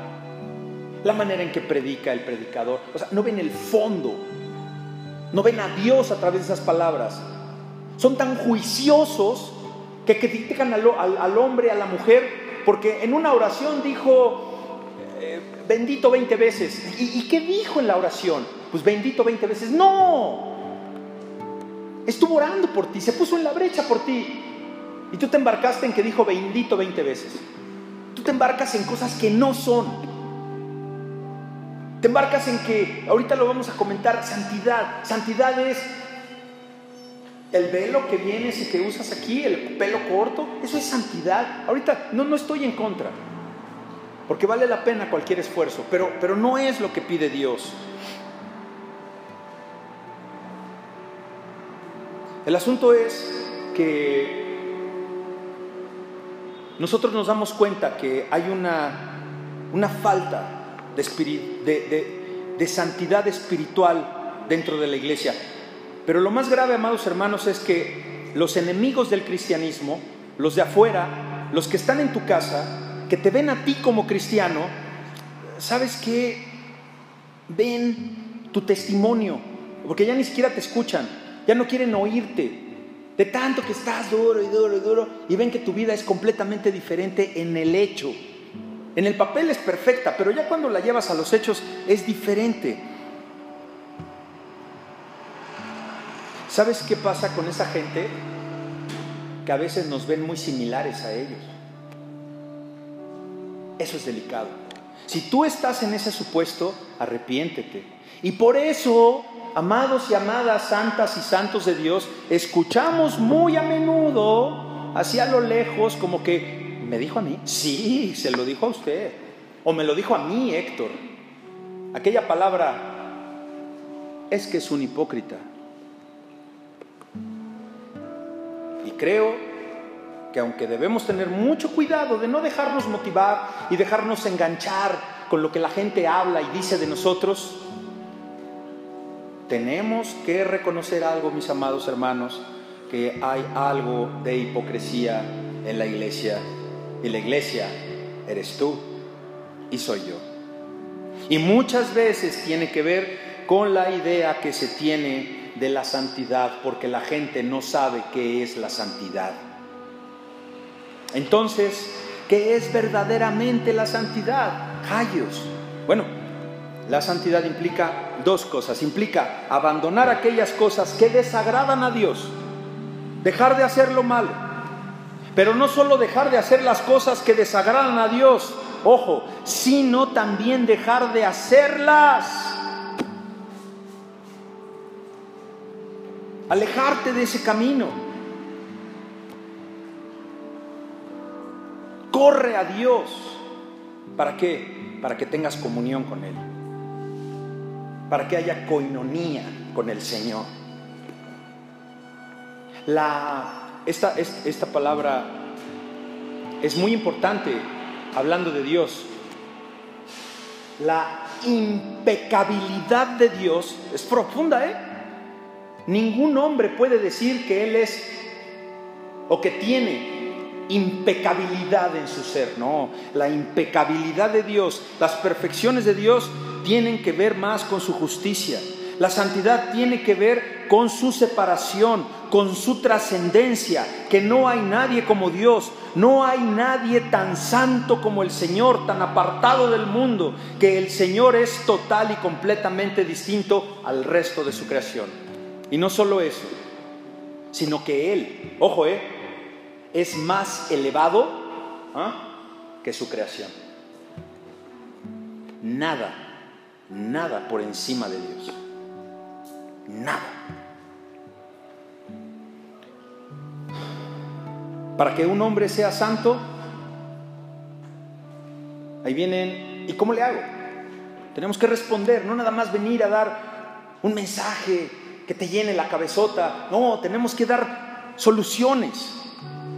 la manera en que predica el predicador. O sea, no ven el fondo, no ven a Dios a través de esas palabras. Son tan juiciosos que critican al, hombre, a la mujer, porque en una oración dijo, eh, bendito 20 veces. ¿Y, ¿Y qué dijo en la oración? Pues bendito 20 veces. No, estuvo orando por ti, se puso en la brecha por ti. Y tú te embarcaste en que dijo bendito 20 veces. Tú te embarcas en cosas que no son. Te embarcas en que, ahorita lo vamos a comentar, santidad. Santidad es el velo que vienes y que usas aquí, el pelo corto, eso es santidad. Ahorita no, no estoy en contra, porque vale la pena cualquier esfuerzo, pero, pero no es lo que pide Dios. El asunto es que nosotros nos damos cuenta que hay una, una falta de, santidad espiritual dentro de la iglesia. Pero lo más grave, amados hermanos, es que los enemigos del cristianismo, los de afuera, los que están en tu casa, que te ven a ti como cristiano, ¿sabes qué? Ven tu testimonio, porque ya ni siquiera te escuchan, ya no quieren oírte, de tanto que estás duro y duro y duro, y ven que tu vida es completamente diferente en el hecho. En el papel es perfecta, pero ya cuando la llevas a los hechos es diferente. ¿Sabes qué pasa con esa gente? Que a veces nos ven muy similares a ellos. Eso es delicado. Si tú estás en ese supuesto, arrepiéntete. Y por eso, amados y amadas, santas y santos de Dios, escuchamos muy a menudo, hacia lo lejos, como que ¿Me dijo a mí? Sí, se lo dijo a usted. O me lo dijo a mí, Héctor. Aquella palabra es que es un hipócrita. Y creo que aunque debemos tener mucho cuidado de no dejarnos motivar y dejarnos enganchar con lo que la gente habla y dice de nosotros, tenemos que reconocer algo, mis amados hermanos, que hay algo de hipocresía en la iglesia y la iglesia eres tú y soy yo. Y muchas veces tiene que ver con la idea que se tiene de la santidad, porque la gente no sabe qué es la santidad. Entonces, ¿qué es verdaderamente la santidad? Callos. Bueno, la santidad implica dos cosas. Implica abandonar aquellas cosas que desagradan a Dios, dejar de hacer lo malo. Pero no solo dejar de hacer las cosas que desagradan a Dios, ojo, sino también dejar de hacerlas. Alejarte de ese camino. Corre a Dios. ¿Para qué? Para que tengas comunión con Él. Para que haya coinonía con el Señor. La, esta, esta palabra es muy importante hablando de Dios. La impecabilidad de Dios es profunda, ¿eh? Ningún hombre puede decir que Él es o que tiene impecabilidad en su ser. No, la impecabilidad de Dios, las perfecciones de Dios tienen que ver más con su justicia. La santidad tiene que ver con su separación, con su trascendencia, que no hay nadie como Dios, no hay nadie tan santo como el Señor, tan apartado del mundo, que el Señor es total y completamente distinto al resto de su creación. Y no solo eso, sino que Él, ojo, eh, es más elevado ¿ah? que su creación. Nada, nada por encima de Dios. Nada. Para que un hombre sea santo, ahí vienen, ¿y cómo le hago? Tenemos que responder, no nada más venir a dar un mensaje que te llene la cabezota, no, tenemos que dar soluciones.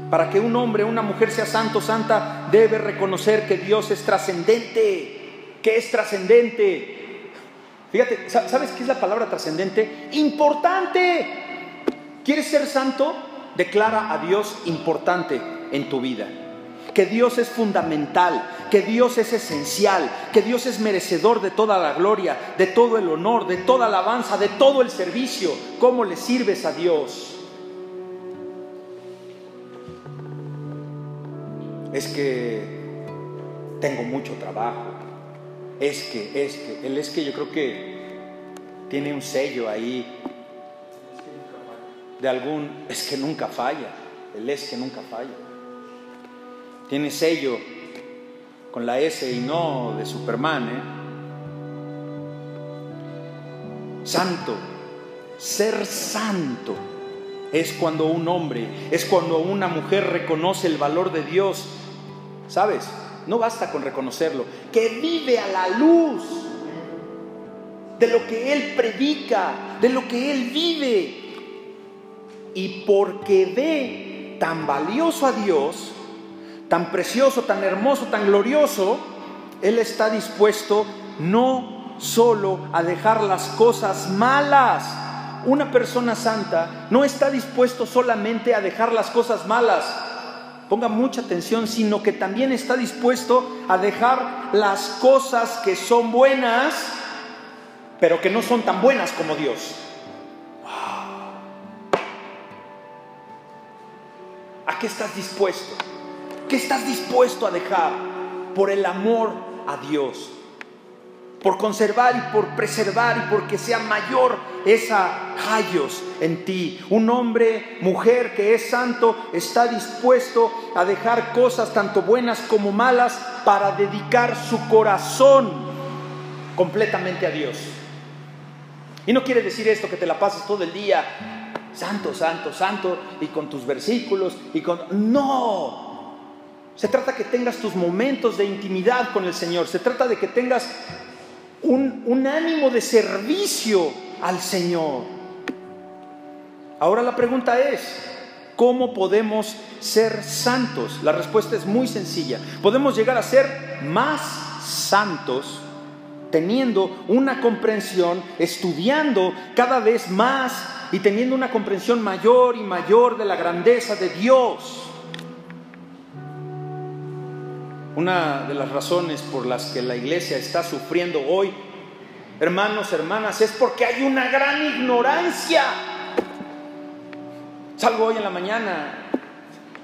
Para que un hombre una mujer sea santo, santa, debe reconocer que Dios es trascendente, que es trascendente, Fíjate, ¿sabes qué es la palabra trascendente? Importante. ¿Quieres ser santo? Declara a Dios importante en tu vida. Que Dios es fundamental, que Dios es esencial, que Dios es merecedor de toda la gloria, de todo el honor, de toda alabanza, de todo el servicio. ¿Cómo le sirves a Dios? Es que tengo mucho trabajo, es que, es que, el es que yo creo que tiene un sello ahí de algún, es que nunca falla, el es que nunca falla. Tiene sello con la S y no de Superman, ¿eh? Santo, ser santo es cuando un hombre, es cuando una mujer reconoce el valor de Dios, ¿sabes? no basta con reconocerlo, que vive a la luz de lo que Él predica, de lo que Él vive. Y porque ve tan valioso a Dios, tan precioso, tan hermoso, tan glorioso, Él está dispuesto no solo a dejar las cosas malas. Una persona santa no está dispuesto solamente a dejar las cosas malas, ponga mucha atención, sino que también está dispuesto a dejar las cosas que son buenas, pero que no son tan buenas como Dios. ¿A qué estás dispuesto? ¿Qué estás dispuesto a dejar por el amor a Dios? por conservar y por preservar y porque sea mayor esa rayos en ti. Un hombre, mujer que es santo está dispuesto a dejar cosas tanto buenas como malas para dedicar su corazón completamente a Dios. Y no quiere decir esto que te la pases todo el día santo, santo, santo y con tus versículos y con no. Se trata que tengas tus momentos de intimidad con el Señor. Se trata de que tengas un, ánimo de servicio al Señor. Ahora la pregunta es, ¿cómo podemos ser santos? La respuesta es muy sencilla. Podemos llegar a ser más santos teniendo una comprensión, estudiando cada vez más y teniendo una comprensión mayor y mayor de la grandeza de Dios. Una de las razones por las que la iglesia está sufriendo hoy, hermanos, hermanas, es porque hay una gran ignorancia. Salgo hoy en la mañana,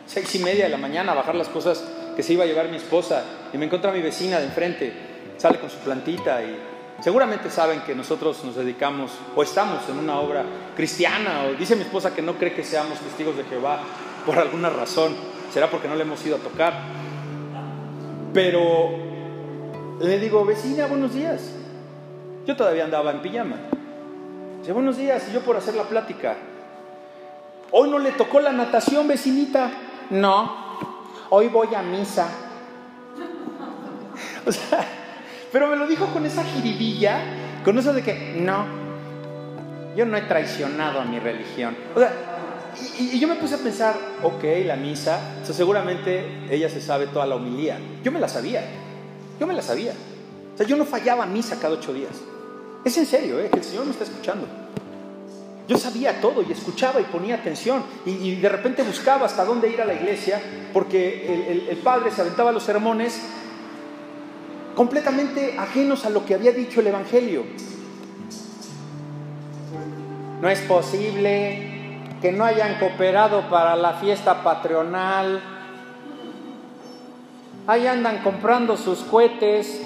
seis y media de la mañana, a bajar las cosas que se iba a llevar mi esposa y me encuentra mi vecina de enfrente, sale con su plantita y seguramente saben que nosotros nos dedicamos o estamos en una obra cristiana o dice mi esposa que no cree que seamos testigos de Jehová por alguna razón, será porque no le hemos ido a tocar. Pero le digo, vecina, buenos días. Yo todavía andaba en pijama. Dice, buenos días, y yo por hacer la plática. Hoy no le tocó la natación, vecinita. No, hoy voy a misa. <laughs> O sea, pero me lo dijo con esa jiribilla, con eso de que, no, yo no he traicionado a mi religión. O sea, y, yo me puse a pensar, ok, la misa, seguramente ella se sabe toda la homilía. Yo me la sabía, yo me la sabía. O sea, yo no fallaba misa cada ocho días. Es en serio, ¿eh? que el Señor me está escuchando. Yo sabía todo y escuchaba y ponía atención y, de repente buscaba hasta dónde ir a la iglesia porque el, padre se aventaba los sermones completamente ajenos a lo que había dicho el Evangelio. No es posible que no hayan cooperado para la fiesta patronal. Ahí andan comprando sus cohetes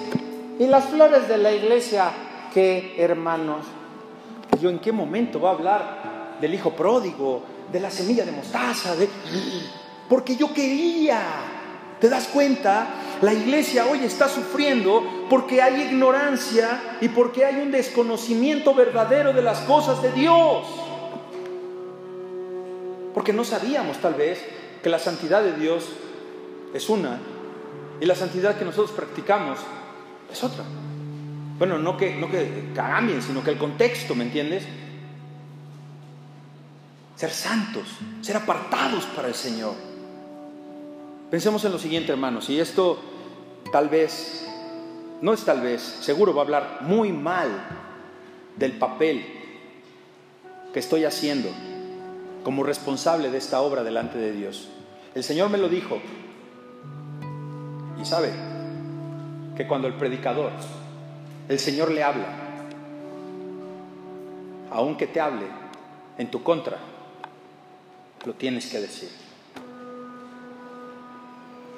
y las flores de la iglesia. ¿Qué hermanos? ¿Yo en qué momento va a hablar del hijo pródigo, de la semilla de mostaza? De... <gasps> Porque yo quería. ¿Te das cuenta? La iglesia hoy está sufriendo porque hay ignorancia y porque hay un desconocimiento verdadero de las cosas de Dios. Porque no sabíamos tal vez que la santidad de Dios es una y la santidad que nosotros practicamos es otra. Bueno, no que, no que cambien, sino que el contexto, ¿me entiendes? Ser santos, ser apartados para el Señor. Pensemos en lo siguiente, hermanos, y esto tal vez, no es tal vez, seguro va a hablar muy mal del papel que estoy haciendo como responsable de esta obra delante de Dios. El Señor me lo dijo, y sabe que cuando el predicador el Señor le habla, aunque te hable en tu contra, lo tienes que decir.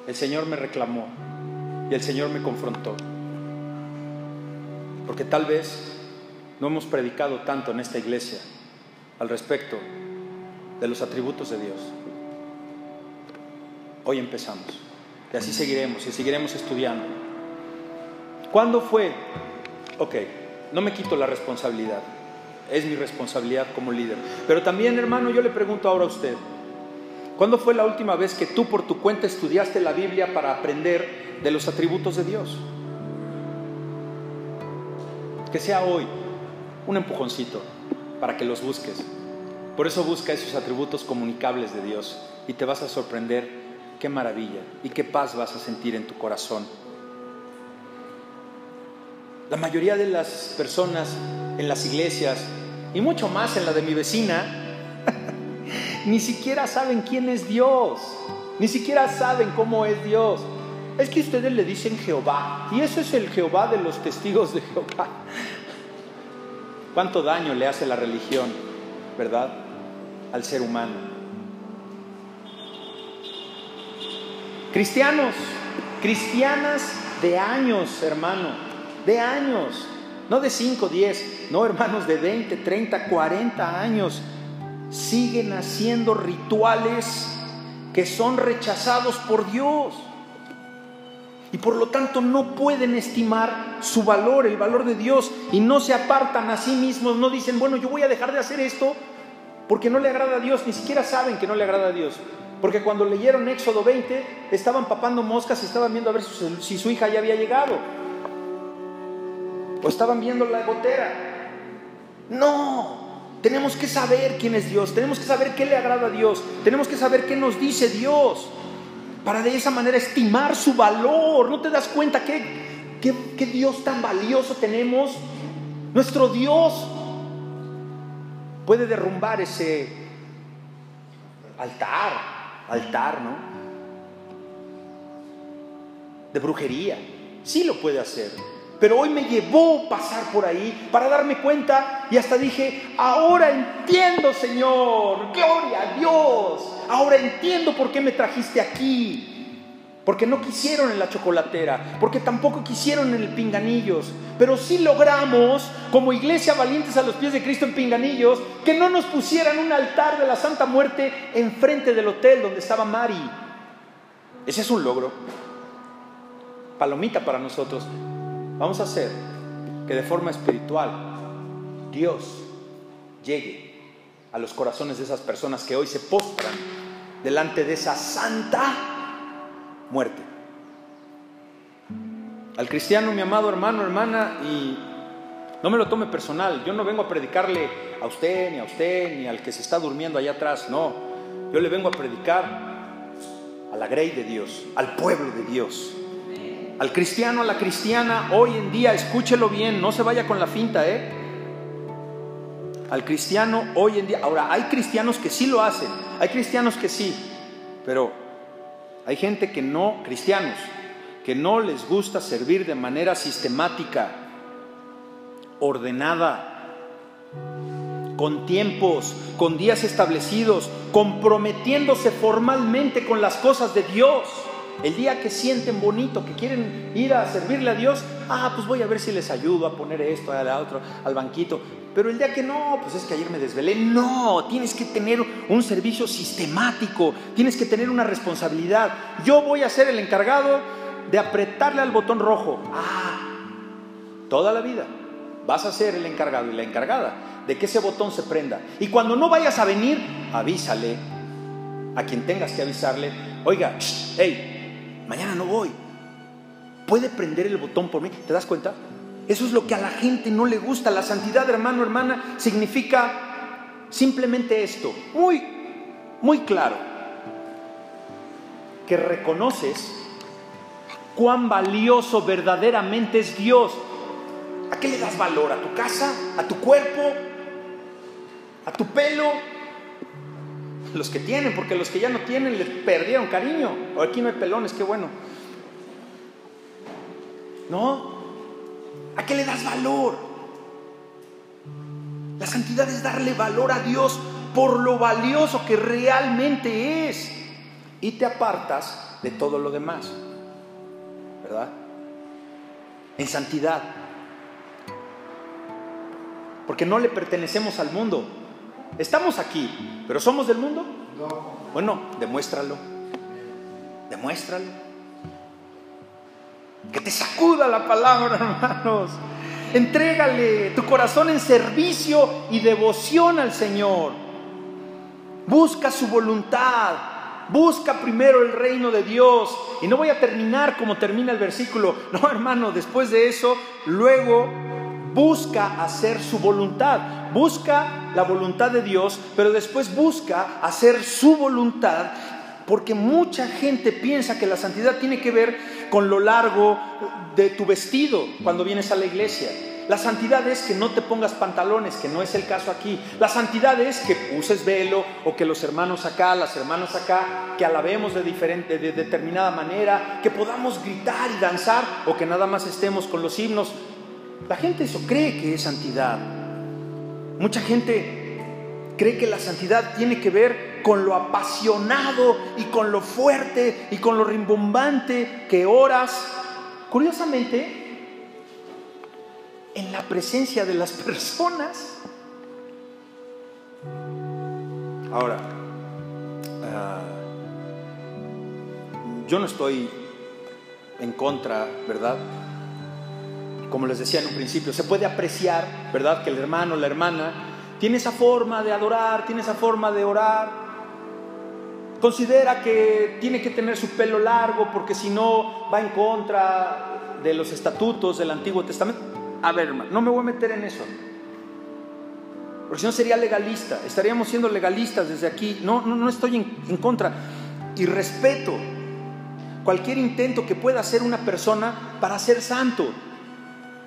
El Señor me reclamó y el Señor me confrontó, porque tal vez no hemos predicado tanto en esta iglesia al respecto de los atributos de Dios. Hoy empezamos y así seguiremos y seguiremos estudiando. ¿Cuándo fue ok, no me quito la responsabilidad, es mi responsabilidad como líder. Pero también, hermano, yo le pregunto ahora a usted, ¿cuándo fue la última vez que tú por tu cuenta estudiaste la Biblia para aprender de los atributos de Dios? Que sea hoy un empujoncito para que los busques. Por eso busca esos atributos comunicables de Dios y te vas a sorprender qué maravilla y qué paz vas a sentir en tu corazón la mayoría de las personas en las iglesias, y mucho más en la de mi vecina, ni siquiera saben quién es Dios, ni siquiera saben cómo es Dios. Es que ustedes le dicen Jehová, y eso es el Jehová de los testigos de Jehová. ¿Cuánto daño le hace la religión, verdad, al ser humano? Cristianos, cristianas de años, hermano, de años, no de 5, 10, no hermanos de 20, 30, 40 años, siguen haciendo rituales que son rechazados por Dios. Y por lo tanto no pueden estimar su valor, el valor de Dios, y no se apartan a sí mismos, no dicen, bueno, yo voy a dejar de hacer esto porque no le agrada a Dios, ni siquiera saben que no le agrada a Dios. Porque cuando leyeron Éxodo 20, estaban papando moscas y estaban viendo a ver si su hija ya había llegado o estaban viendo la gotera. No, tenemos que saber quién es Dios, tenemos que saber qué le agrada a Dios, tenemos que saber qué nos dice Dios, para de esa manera estimar su valor. ¿No te das cuenta qué, qué, Dios tan valioso tenemos? Nuestro Dios puede derrumbar ese altar, altar, ¿no? de brujería. Sí lo puede hacer. Pero hoy me llevó pasar por ahí para darme cuenta y hasta dije, ahora entiendo Señor, gloria a Dios, ahora entiendo por qué me trajiste aquí. Porque no quisieron en la chocolatera, porque tampoco quisieron en el pinganillos, pero sí logramos, como iglesia valientes a los pies de Cristo en pinganillos, que no nos pusieran un altar de la Santa Muerte enfrente del hotel donde estaba Mari. Ese es un logro. Palomita para nosotros. Vamos a hacer que de forma espiritual Dios llegue a los corazones de esas personas que hoy se postran delante de esa santa muerte. Al cristiano, mi amado hermano, hermana, y no me lo tome personal, yo no vengo a predicarle a usted, ni a usted, ni al que se está durmiendo allá atrás, no. Yo le vengo a predicar a la grey de Dios, al pueblo de Dios. Al cristiano, a la cristiana, hoy en día, escúchelo bien, no se vaya con la finta, ¿eh? Al cristiano, hoy en día, ahora, hay cristianos que sí lo hacen, hay cristianos que sí, pero hay gente que no, cristianos, que no les gusta servir de manera sistemática, ordenada, con tiempos, con días establecidos, comprometiéndose formalmente con las cosas de Dios. El día que sienten bonito, que quieren ir a servirle a Dios, ah, pues voy a ver si les ayudo a poner esto, al otro, al banquito. Pero el día que no, pues es que ayer me desvelé. No, tienes que tener un servicio sistemático, tienes que tener una responsabilidad. Yo voy a ser el encargado de apretarle al botón rojo. Ah, toda la vida vas a ser el encargado y la encargada de que ese botón se prenda. Y cuando no vayas a venir, avísale a quien tengas que avisarle. Oiga, hey, mañana no voy. ¿Puede prender el botón por mí? ¿Te das cuenta? Eso es lo que a la gente no le gusta. La santidad, hermano, hermana, significa simplemente esto, muy, muy claro, que reconoces cuán valioso verdaderamente es Dios. ¿A qué le das valor? ¿A tu casa? ¿A tu cuerpo? ¿A tu pelo? Los que tienen, porque los que ya no tienen les perdieron cariño. Aquí no hay pelones, qué bueno. ¿No? ¿A qué le das valor? La santidad es darle valor a Dios por lo valioso que realmente es. Y te apartas de todo lo demás. ¿Verdad? En santidad. Porque no le pertenecemos al mundo. Estamos aquí, pero ¿somos del mundo? Bueno, demuéstralo. Demuéstralo. Que te sacuda la palabra, <laughs> hermanos. Entrégale tu corazón en servicio y devoción al Señor. Busca su voluntad. Busca primero el reino de Dios. Y no voy a terminar como termina el versículo. No, hermano, después de eso, luego busca hacer su voluntad, busca la voluntad de Dios, pero después busca hacer su voluntad, porque mucha gente piensa que la santidad tiene que ver con lo largo de tu vestido cuando vienes a la iglesia. La santidad es que no te pongas pantalones, que no es el caso aquí. La santidad es que uses velo o que los hermanos acá, las hermanas acá, que alabemos de, diferente, de determinada manera, que podamos gritar y danzar o que nada más estemos con los himnos la gente eso cree que es santidad. Mucha gente cree que la santidad tiene que ver con lo apasionado y con lo fuerte y con lo rimbombante que oras. Curiosamente, en la presencia de las <laughs> personas. Ahora, ah, yo no estoy en contra, ¿verdad? Como les decía en un principio, se puede apreciar, ¿verdad? Que el hermano, la hermana, tiene esa forma de adorar, tiene esa forma de orar. Considera que tiene que tener su pelo largo porque si no va en contra de los estatutos del Antiguo Testamento. A ver, hermano, no me voy a meter en eso. Porque si no sería legalista, estaríamos siendo legalistas desde aquí. No, no, no estoy en, en contra. Y respeto cualquier intento que pueda hacer una persona para ser santo.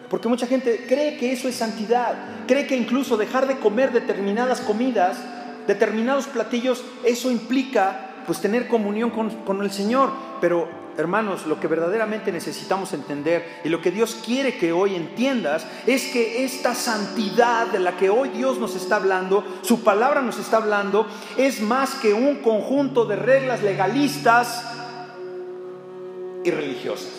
Porque mucha gente cree que eso es santidad, cree que incluso dejar de comer determinadas comidas, determinados platillos, eso implica pues tener comunión con, con el Señor. Pero hermanos, lo que verdaderamente necesitamos entender y lo que Dios quiere que hoy entiendas es que esta santidad de la que hoy Dios nos está hablando, su palabra nos está hablando, es más que un conjunto de reglas legalistas y religiosas.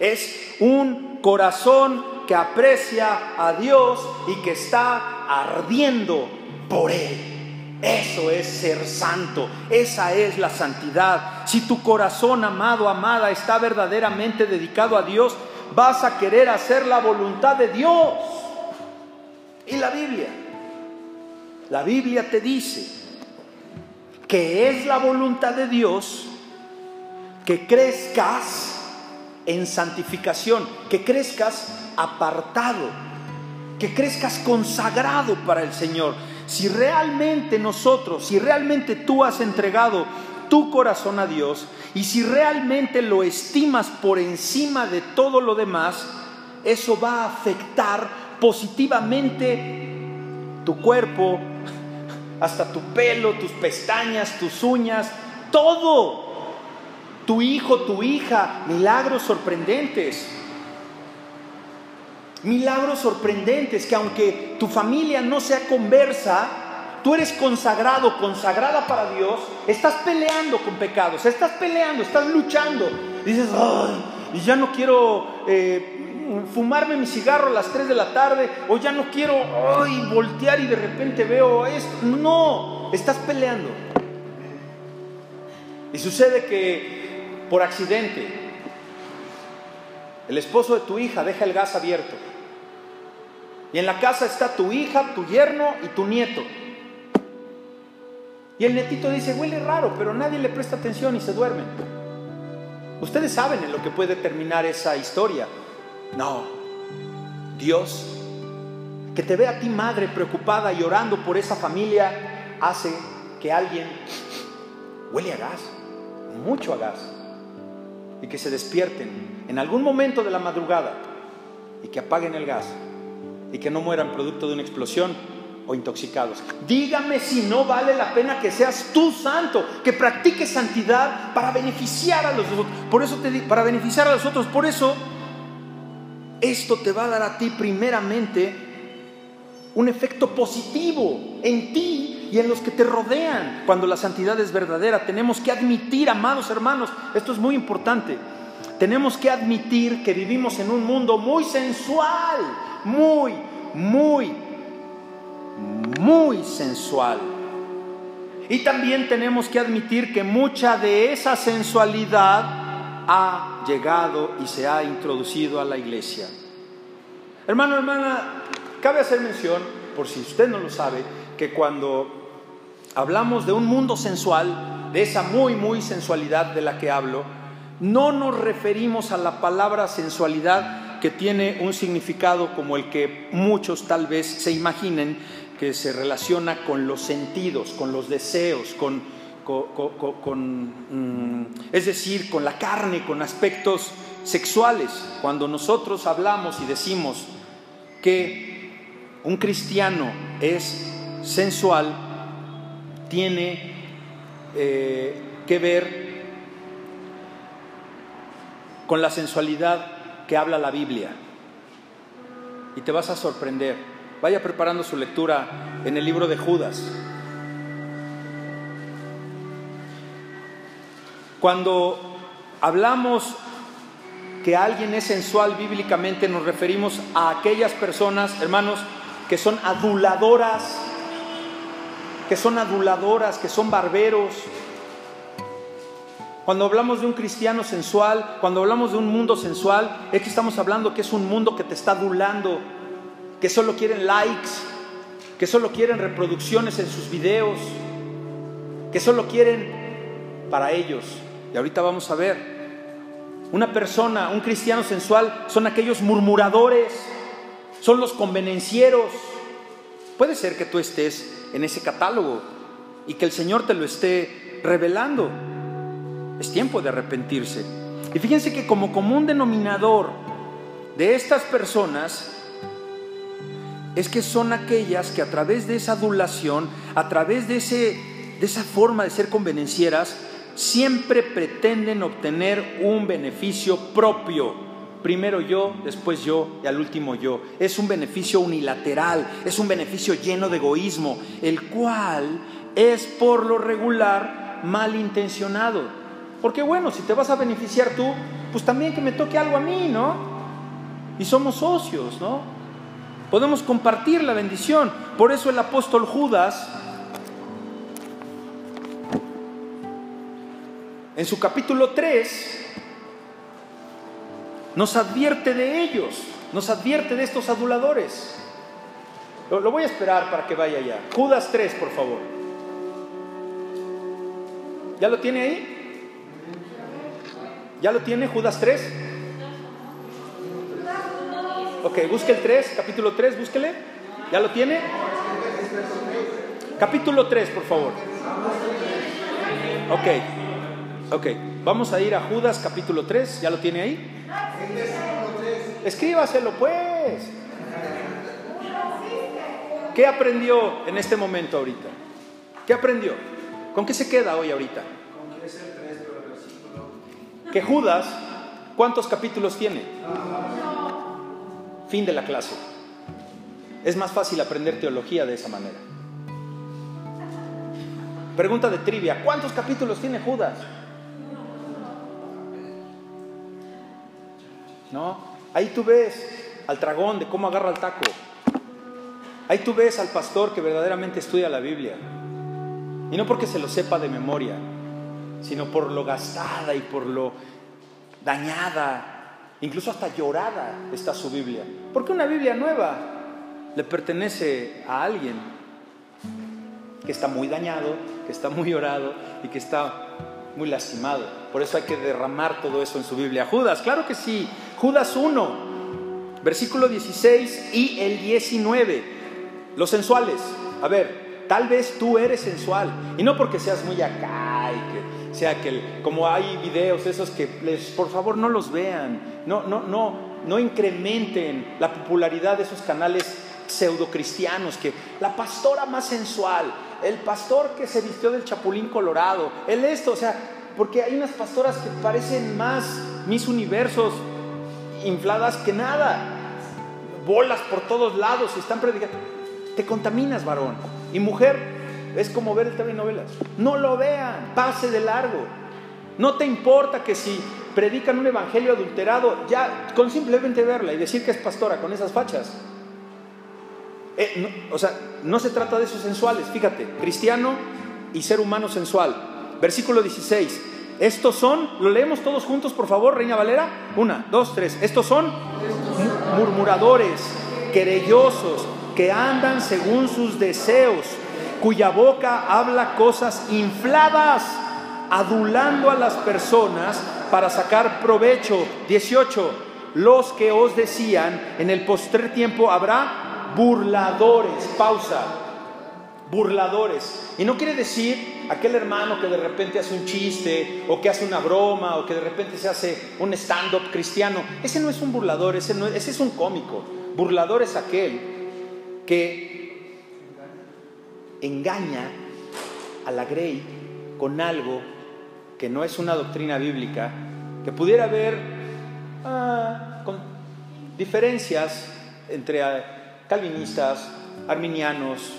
Es un corazón que aprecia a Dios y que está ardiendo por Él. Eso es ser santo, esa es la santidad. Si tu corazón, amado, amada, está verdaderamente dedicado a Dios, vas a querer hacer la voluntad de Dios. Y la Biblia, la Biblia te dice que es la voluntad de Dios que crezcas en santificación, que crezcas apartado, que crezcas consagrado para el Señor si realmente nosotros, si realmente tú has entregado tu corazón a Dios y si realmente lo estimas por encima de todo lo demás, eso va a afectar positivamente tu cuerpo, <laughs> hasta tu pelo, tus pestañas, tus uñas, todo. Tu hijo, tu hija, milagros sorprendentes milagros sorprendentes que aunque tu familia no sea conversa, tú eres consagrado, consagrada para Dios, estás peleando con pecados, estás peleando, estás luchando. Dices, ay, ya no quiero eh, fumarme mi cigarro a las 3 de la tarde, o ya no quiero ay, voltear y de repente veo esto. No, estás peleando. Y sucede que por accidente, el esposo de tu hija deja el gas abierto y en la casa está tu hija, tu yerno y tu nieto. Y el netito dice, huele raro, pero nadie le presta atención y se duerme. Ustedes saben en lo que puede terminar esa historia. No, Dios, que te ve a ti madre preocupada y orando por esa familia, hace que alguien huele a gas, mucho a gas, y que se despierten en algún momento de la madrugada y que apaguen el gas y que no mueran producto de una explosión o intoxicados. Dígame si no vale la pena que seas tú santo, que practiques santidad para beneficiar a los otros. Por eso te para beneficiar a los otros, por eso esto te va a dar a ti primeramente un efecto positivo en ti y en los que te rodean. Cuando la santidad es verdadera, tenemos que admitir, amados hermanos, esto es muy importante. Tenemos que admitir que vivimos en un mundo muy sensual, muy, muy, muy sensual. Y también tenemos que admitir que mucha de esa sensualidad ha llegado y se ha introducido a la iglesia. Hermano, hermana, cabe hacer mención, por si usted no lo sabe, que cuando hablamos de un mundo sensual, de esa muy, muy sensualidad de la que hablo, no nos referimos a la palabra sensualidad que tiene un significado como el que muchos tal vez se imaginen, que se relaciona con los sentidos, con los deseos, con, mm, es decir, con la carne, con aspectos sexuales. Cuando nosotros hablamos y decimos que un cristiano es sensual, tiene eh, que ver con la sensualidad que habla la Biblia. Y te vas a sorprender. Vaya preparando su lectura en el libro de Judas. Cuando hablamos que alguien es sensual bíblicamente, nos referimos a aquellas personas, hermanos, que son aduladoras, que son aduladoras, que son barberos, cuando hablamos de un cristiano sensual, cuando hablamos de un mundo sensual, es que estamos hablando que es un mundo que te está adulando, que solo quieren likes, que solo quieren reproducciones en sus videos, que solo quieren para ellos. Y ahorita vamos a ver, una persona, un cristiano sensual, son aquellos murmuradores, son los convenencieros. Puede ser que tú estés en ese catálogo y que el Señor te lo esté revelando. Es tiempo de arrepentirse. Y fíjense que como común denominador de estas personas es que son aquellas que a través de esa adulación, a través de, ese, de esa forma de ser convenencieras, siempre pretenden obtener un beneficio propio. Primero yo, después yo y al último yo. Es un beneficio unilateral, es un beneficio lleno de egoísmo, el cual es por lo regular malintencionado. Porque bueno, si te vas a beneficiar tú, pues también que me toque algo a mí, ¿no? Y somos socios, ¿no? Podemos compartir la bendición. Por eso el apóstol Judas en su capítulo 3, nos advierte de ellos, nos advierte de estos aduladores. Lo, voy a esperar para que vaya ya. Judas 3, por favor. ¿Ya lo tiene ahí? ¿Ya lo tiene Judas 3? Ok, busque el 3, capítulo 3, búsquele. ¿Ya lo tiene? Capítulo 3, por favor. Ok. Ok, vamos a ir a Judas capítulo 3, ¿ya lo tiene ahí? Escríbaselo pues. ¿Qué aprendió en este momento ahorita? ¿Qué aprendió? ¿Con qué se queda hoy ahorita? Que Judas, ¿cuántos capítulos tiene? Fin de la clase. Es más fácil aprender teología de esa manera. Pregunta de trivia, ¿cuántos capítulos tiene Judas? ¿No? Ahí tú ves al dragón de cómo agarra el taco. Ahí tú ves al pastor que verdaderamente estudia la Biblia. Y no porque se lo sepa de memoria, sino por lo gastada y por lo dañada, incluso hasta llorada está su Biblia. Porque una Biblia nueva le pertenece a alguien que está muy dañado, que está muy llorado y que está muy lastimado. Por eso hay que derramar todo eso en su Biblia. Judas, claro que sí. Judas 1, versículo 16 y el 19. Los sensuales. A ver, tal vez tú eres sensual. Y no porque seas muy acá y que sea que, como hay videos esos que les, por favor no los vean. No, no, no, no incrementen la popularidad de esos canales pseudo cristianos que la pastora más sensual, el pastor que se vistió del chapulín colorado, el esto, o sea, porque hay unas pastoras que parecen más mis universos infladas que nada, bolas por todos lados y están predicando. Te contaminas, varón. Y mujer, es como ver el TV novelas. No lo vean, pase de largo. No te importa que si predican un evangelio adulterado, ya con simplemente verla y decir que es pastora con esas fachas. Eh, o sea, no se trata de esos sensuales, fíjate, cristiano y ser humano sensual. Versículo 16. Estos son, lo leemos todos juntos, por favor, Reina Valera. Una, dos, tres. Estos son murmuradores, querellosos, que andan según sus deseos, cuya boca habla cosas infladas, adulando a las personas para sacar provecho. 18. Los que os decían, en el postrer tiempo habrá burladores. Pausa burladores. Y no quiere decir aquel hermano que de repente hace un chiste o que hace una broma o que de repente se hace un stand-up cristiano. Ese no es un burlador, ese, es un cómico. Burlador es aquel que engaña a la Grey con algo que no es una doctrina bíblica, que pudiera haber ah, con diferencias entre calvinistas, arminianos,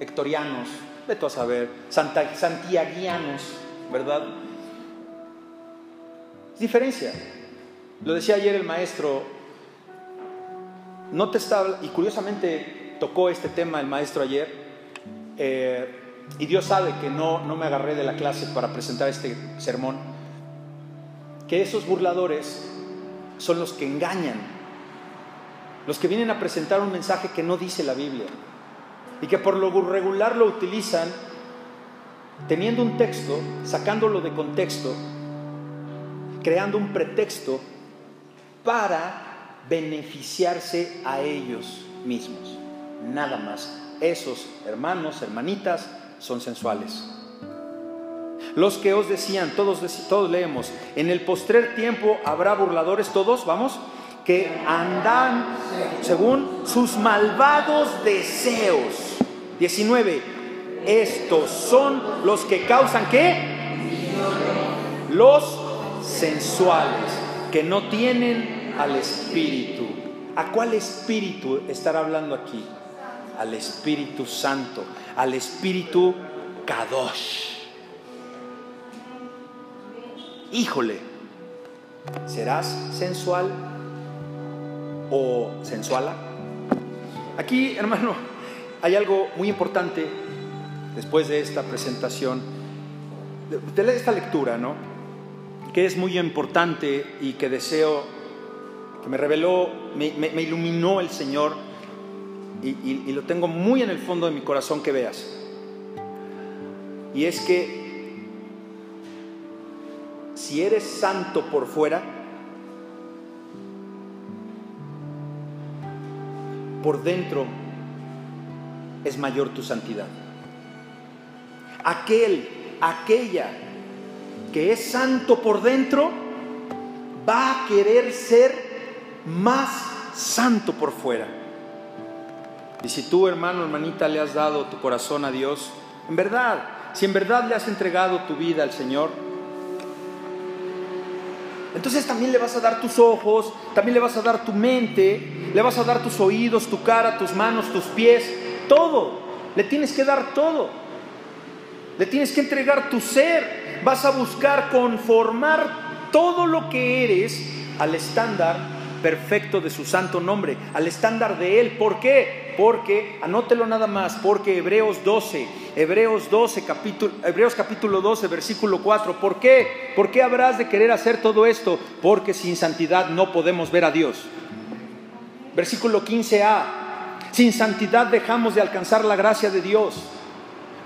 hectorianos, de a saber, santiaguianos, ¿verdad? diferencia. Lo decía ayer el maestro, no te está, y curiosamente tocó este tema el maestro ayer, eh, y Dios sabe que no, no me agarré de la clase para presentar este sermón, que esos burladores son los que engañan, los que vienen a presentar un mensaje que no dice la Biblia y que por lo regular lo utilizan teniendo un texto, sacándolo de contexto, creando un pretexto para beneficiarse a ellos mismos. Nada más. Esos hermanos, hermanitas, son sensuales. Los que os decían, todos, todos leemos, en el postrer tiempo habrá burladores, todos, vamos, que andan según sus malvados deseos. 19. Estos son los que causan qué? Los sensuales, que no tienen al Espíritu. ¿A cuál Espíritu estará hablando aquí? Al Espíritu Santo, al Espíritu Kadosh. Híjole, ¿serás sensual o sensuala? Aquí, hermano, hay algo muy importante después de esta presentación, de esta lectura, ¿no? Que es muy importante y que deseo, que me reveló, me, iluminó el Señor y, y lo tengo muy en el fondo de mi corazón que veas. Y es que si eres santo por fuera, por dentro es mayor tu santidad. Aquel, aquella que es santo por dentro, va a querer ser más santo por fuera. Y si tú, hermano, hermanita, le has dado tu corazón a Dios, en verdad, si en verdad le has entregado tu vida al Señor, entonces también le vas a dar tus ojos, también le vas a dar tu mente, le vas a dar tus oídos, tu cara, tus manos, tus pies, todo. Le tienes que dar todo. Le tienes que entregar tu ser. Vas a buscar conformar todo lo que eres al estándar perfecto de su santo nombre, al estándar de Él. ¿Por qué? Porque, anótelo nada más, porque Hebreos 12, Hebreos 12, capítulo, Hebreos capítulo 12, versículo 4, ¿por qué? ¿Por qué habrás de querer hacer todo esto? Porque sin santidad no podemos ver a Dios. Versículo 15a, sin santidad dejamos de alcanzar la gracia de Dios.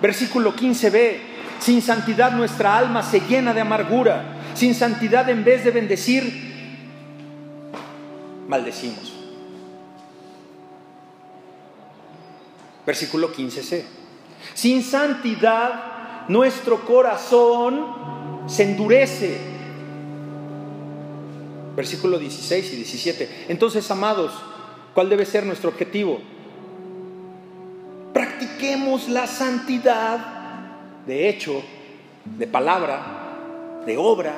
Versículo 15b, sin santidad nuestra alma se llena de amargura. Sin santidad en vez de bendecir, maldecimos. Versículo 15c. Sin santidad nuestro corazón se endurece. Versículo 16 y 17. Entonces, amados, ¿cuál debe ser nuestro objetivo? Practiquemos la santidad de hecho, de palabra, de obra,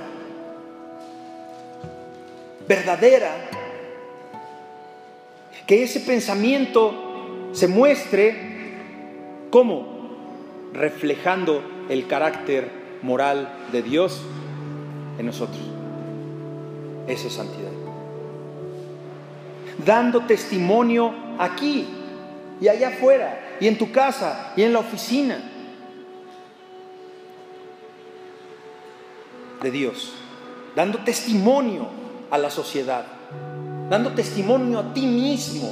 verdadera, que ese pensamiento se muestre como reflejando el carácter moral de Dios en nosotros. Esa es santidad. Dando testimonio aquí y allá afuera, y en tu casa, y en la oficina, de Dios, dando testimonio a la sociedad dando testimonio a ti mismo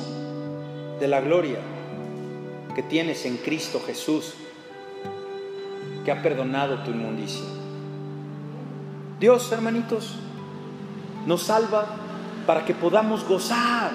de la gloria que tienes en Cristo Jesús, que ha perdonado tu inmundicia. Dios, hermanitos, nos salva para que podamos gozar,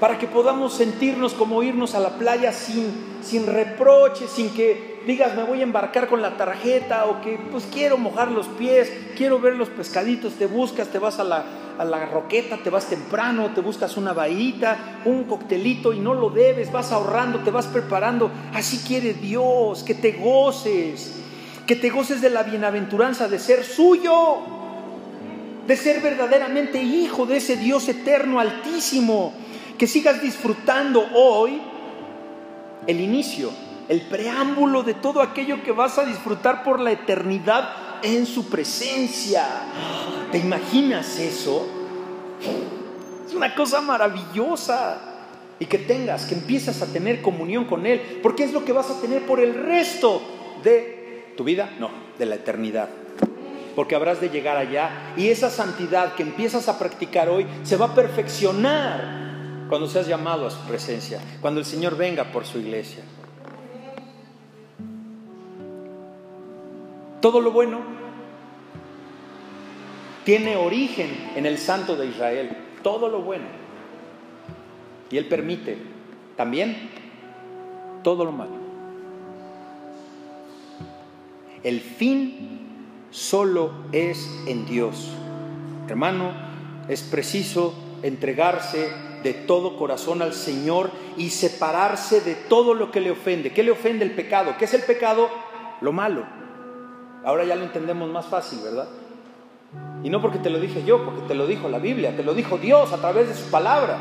para que podamos sentirnos como irnos a la playa sin, sin reproche, sin que digas me voy a embarcar con la tarjeta o que pues quiero mojar los pies, quiero ver los pescaditos, te buscas, te vas a la, a la roqueta, te vas temprano, te buscas una bahita, un coctelito y no lo debes, vas ahorrando, te vas preparando. Así quiere Dios, que te goces, que te goces de la bienaventuranza de ser suyo, de ser verdaderamente hijo de ese Dios eterno, altísimo, que sigas disfrutando hoy el inicio, el preámbulo de todo aquello que vas a disfrutar por la eternidad en su presencia. ¿Te imaginas eso? Es una cosa maravillosa. Y que tengas, que empiezas a tener comunión con Él, porque es lo que vas a tener por el resto de tu vida, no, de la eternidad. Porque habrás de llegar allá y esa santidad que empiezas a practicar hoy se va a perfeccionar cuando seas llamado a su presencia, cuando el Señor venga por su iglesia. Todo lo bueno tiene origen en el Santo de Israel, todo lo bueno. Y Él permite también todo lo malo. El fin solo es en Dios. Hermano, es preciso entregarse de todo corazón al Señor y separarse de todo lo que le ofende. ¿Qué le ofende el pecado? ¿Qué es el pecado? Lo malo Ahora ya lo entendemos más fácil, ¿verdad? Y no porque te lo dije yo, porque te lo dijo la Biblia, te lo dijo Dios a través de su palabra.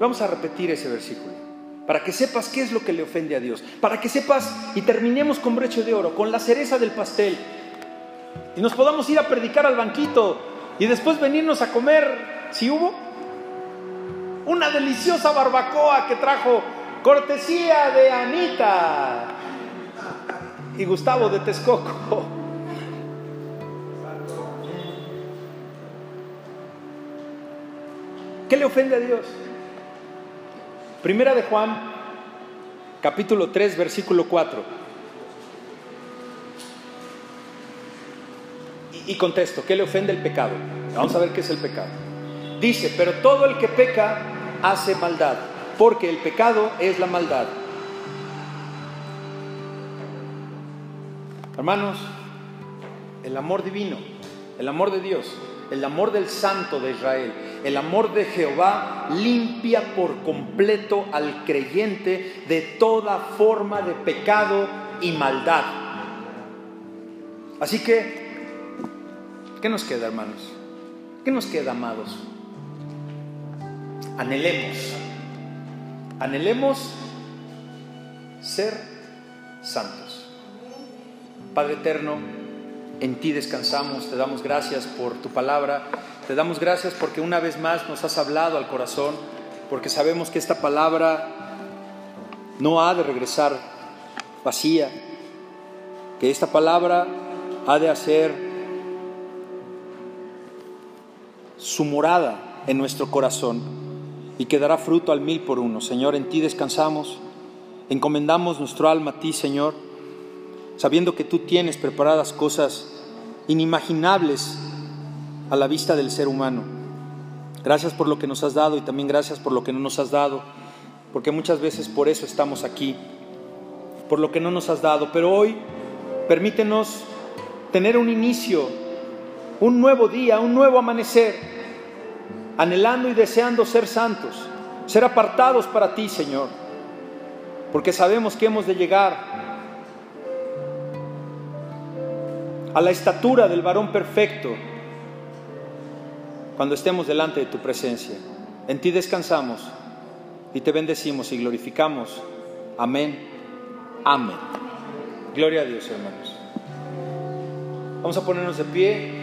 Vamos a repetir ese versículo, para que sepas qué es lo que le ofende a Dios, para que sepas y terminemos con brecho de oro, con la cereza del pastel, y nos podamos ir a predicar al banquito y después venirnos a comer, si hubo, una deliciosa barbacoa que trajo cortesía de Anita y Gustavo de Texcoco. ¿Qué le ofende a Dios? Primera de Juan, capítulo 3, versículo 4. Y contesto, ¿qué le ofende el pecado? Vamos a ver qué es el pecado. Dice, pero todo el que peca hace maldad, porque el pecado es la maldad. Hermanos, el amor divino, el amor de Dios, el amor del Santo de Israel, el amor de Jehová limpia por completo al creyente de toda forma de pecado y maldad. Así que, ¿qué nos queda, hermanos? ¿Qué nos queda, amados? Anhelemos, anhelemos ser santos. Padre eterno, en ti descansamos, te damos gracias por tu palabra, te damos gracias porque una vez más nos has hablado al corazón, porque sabemos que esta palabra no ha de regresar vacía, que esta palabra ha de hacer su morada en nuestro corazón y que dará fruto al mil por uno. Señor, en ti descansamos, encomendamos nuestro alma a ti, Señor, sabiendo que tú tienes preparadas cosas inimaginables a la vista del ser humano. Gracias por lo que nos has dado y también gracias por lo que no nos has dado, porque muchas veces por eso estamos aquí, por lo que no nos has dado. Pero hoy permítenos tener un inicio, un nuevo día, un nuevo amanecer, anhelando y deseando ser santos, ser apartados para ti, Señor, porque sabemos que hemos de llegar a la estatura del varón perfecto cuando estemos delante de tu presencia. En ti descansamos y te bendecimos y glorificamos. Amén. Amén. Gloria a Dios, hermanos. Vamos a ponernos de pie.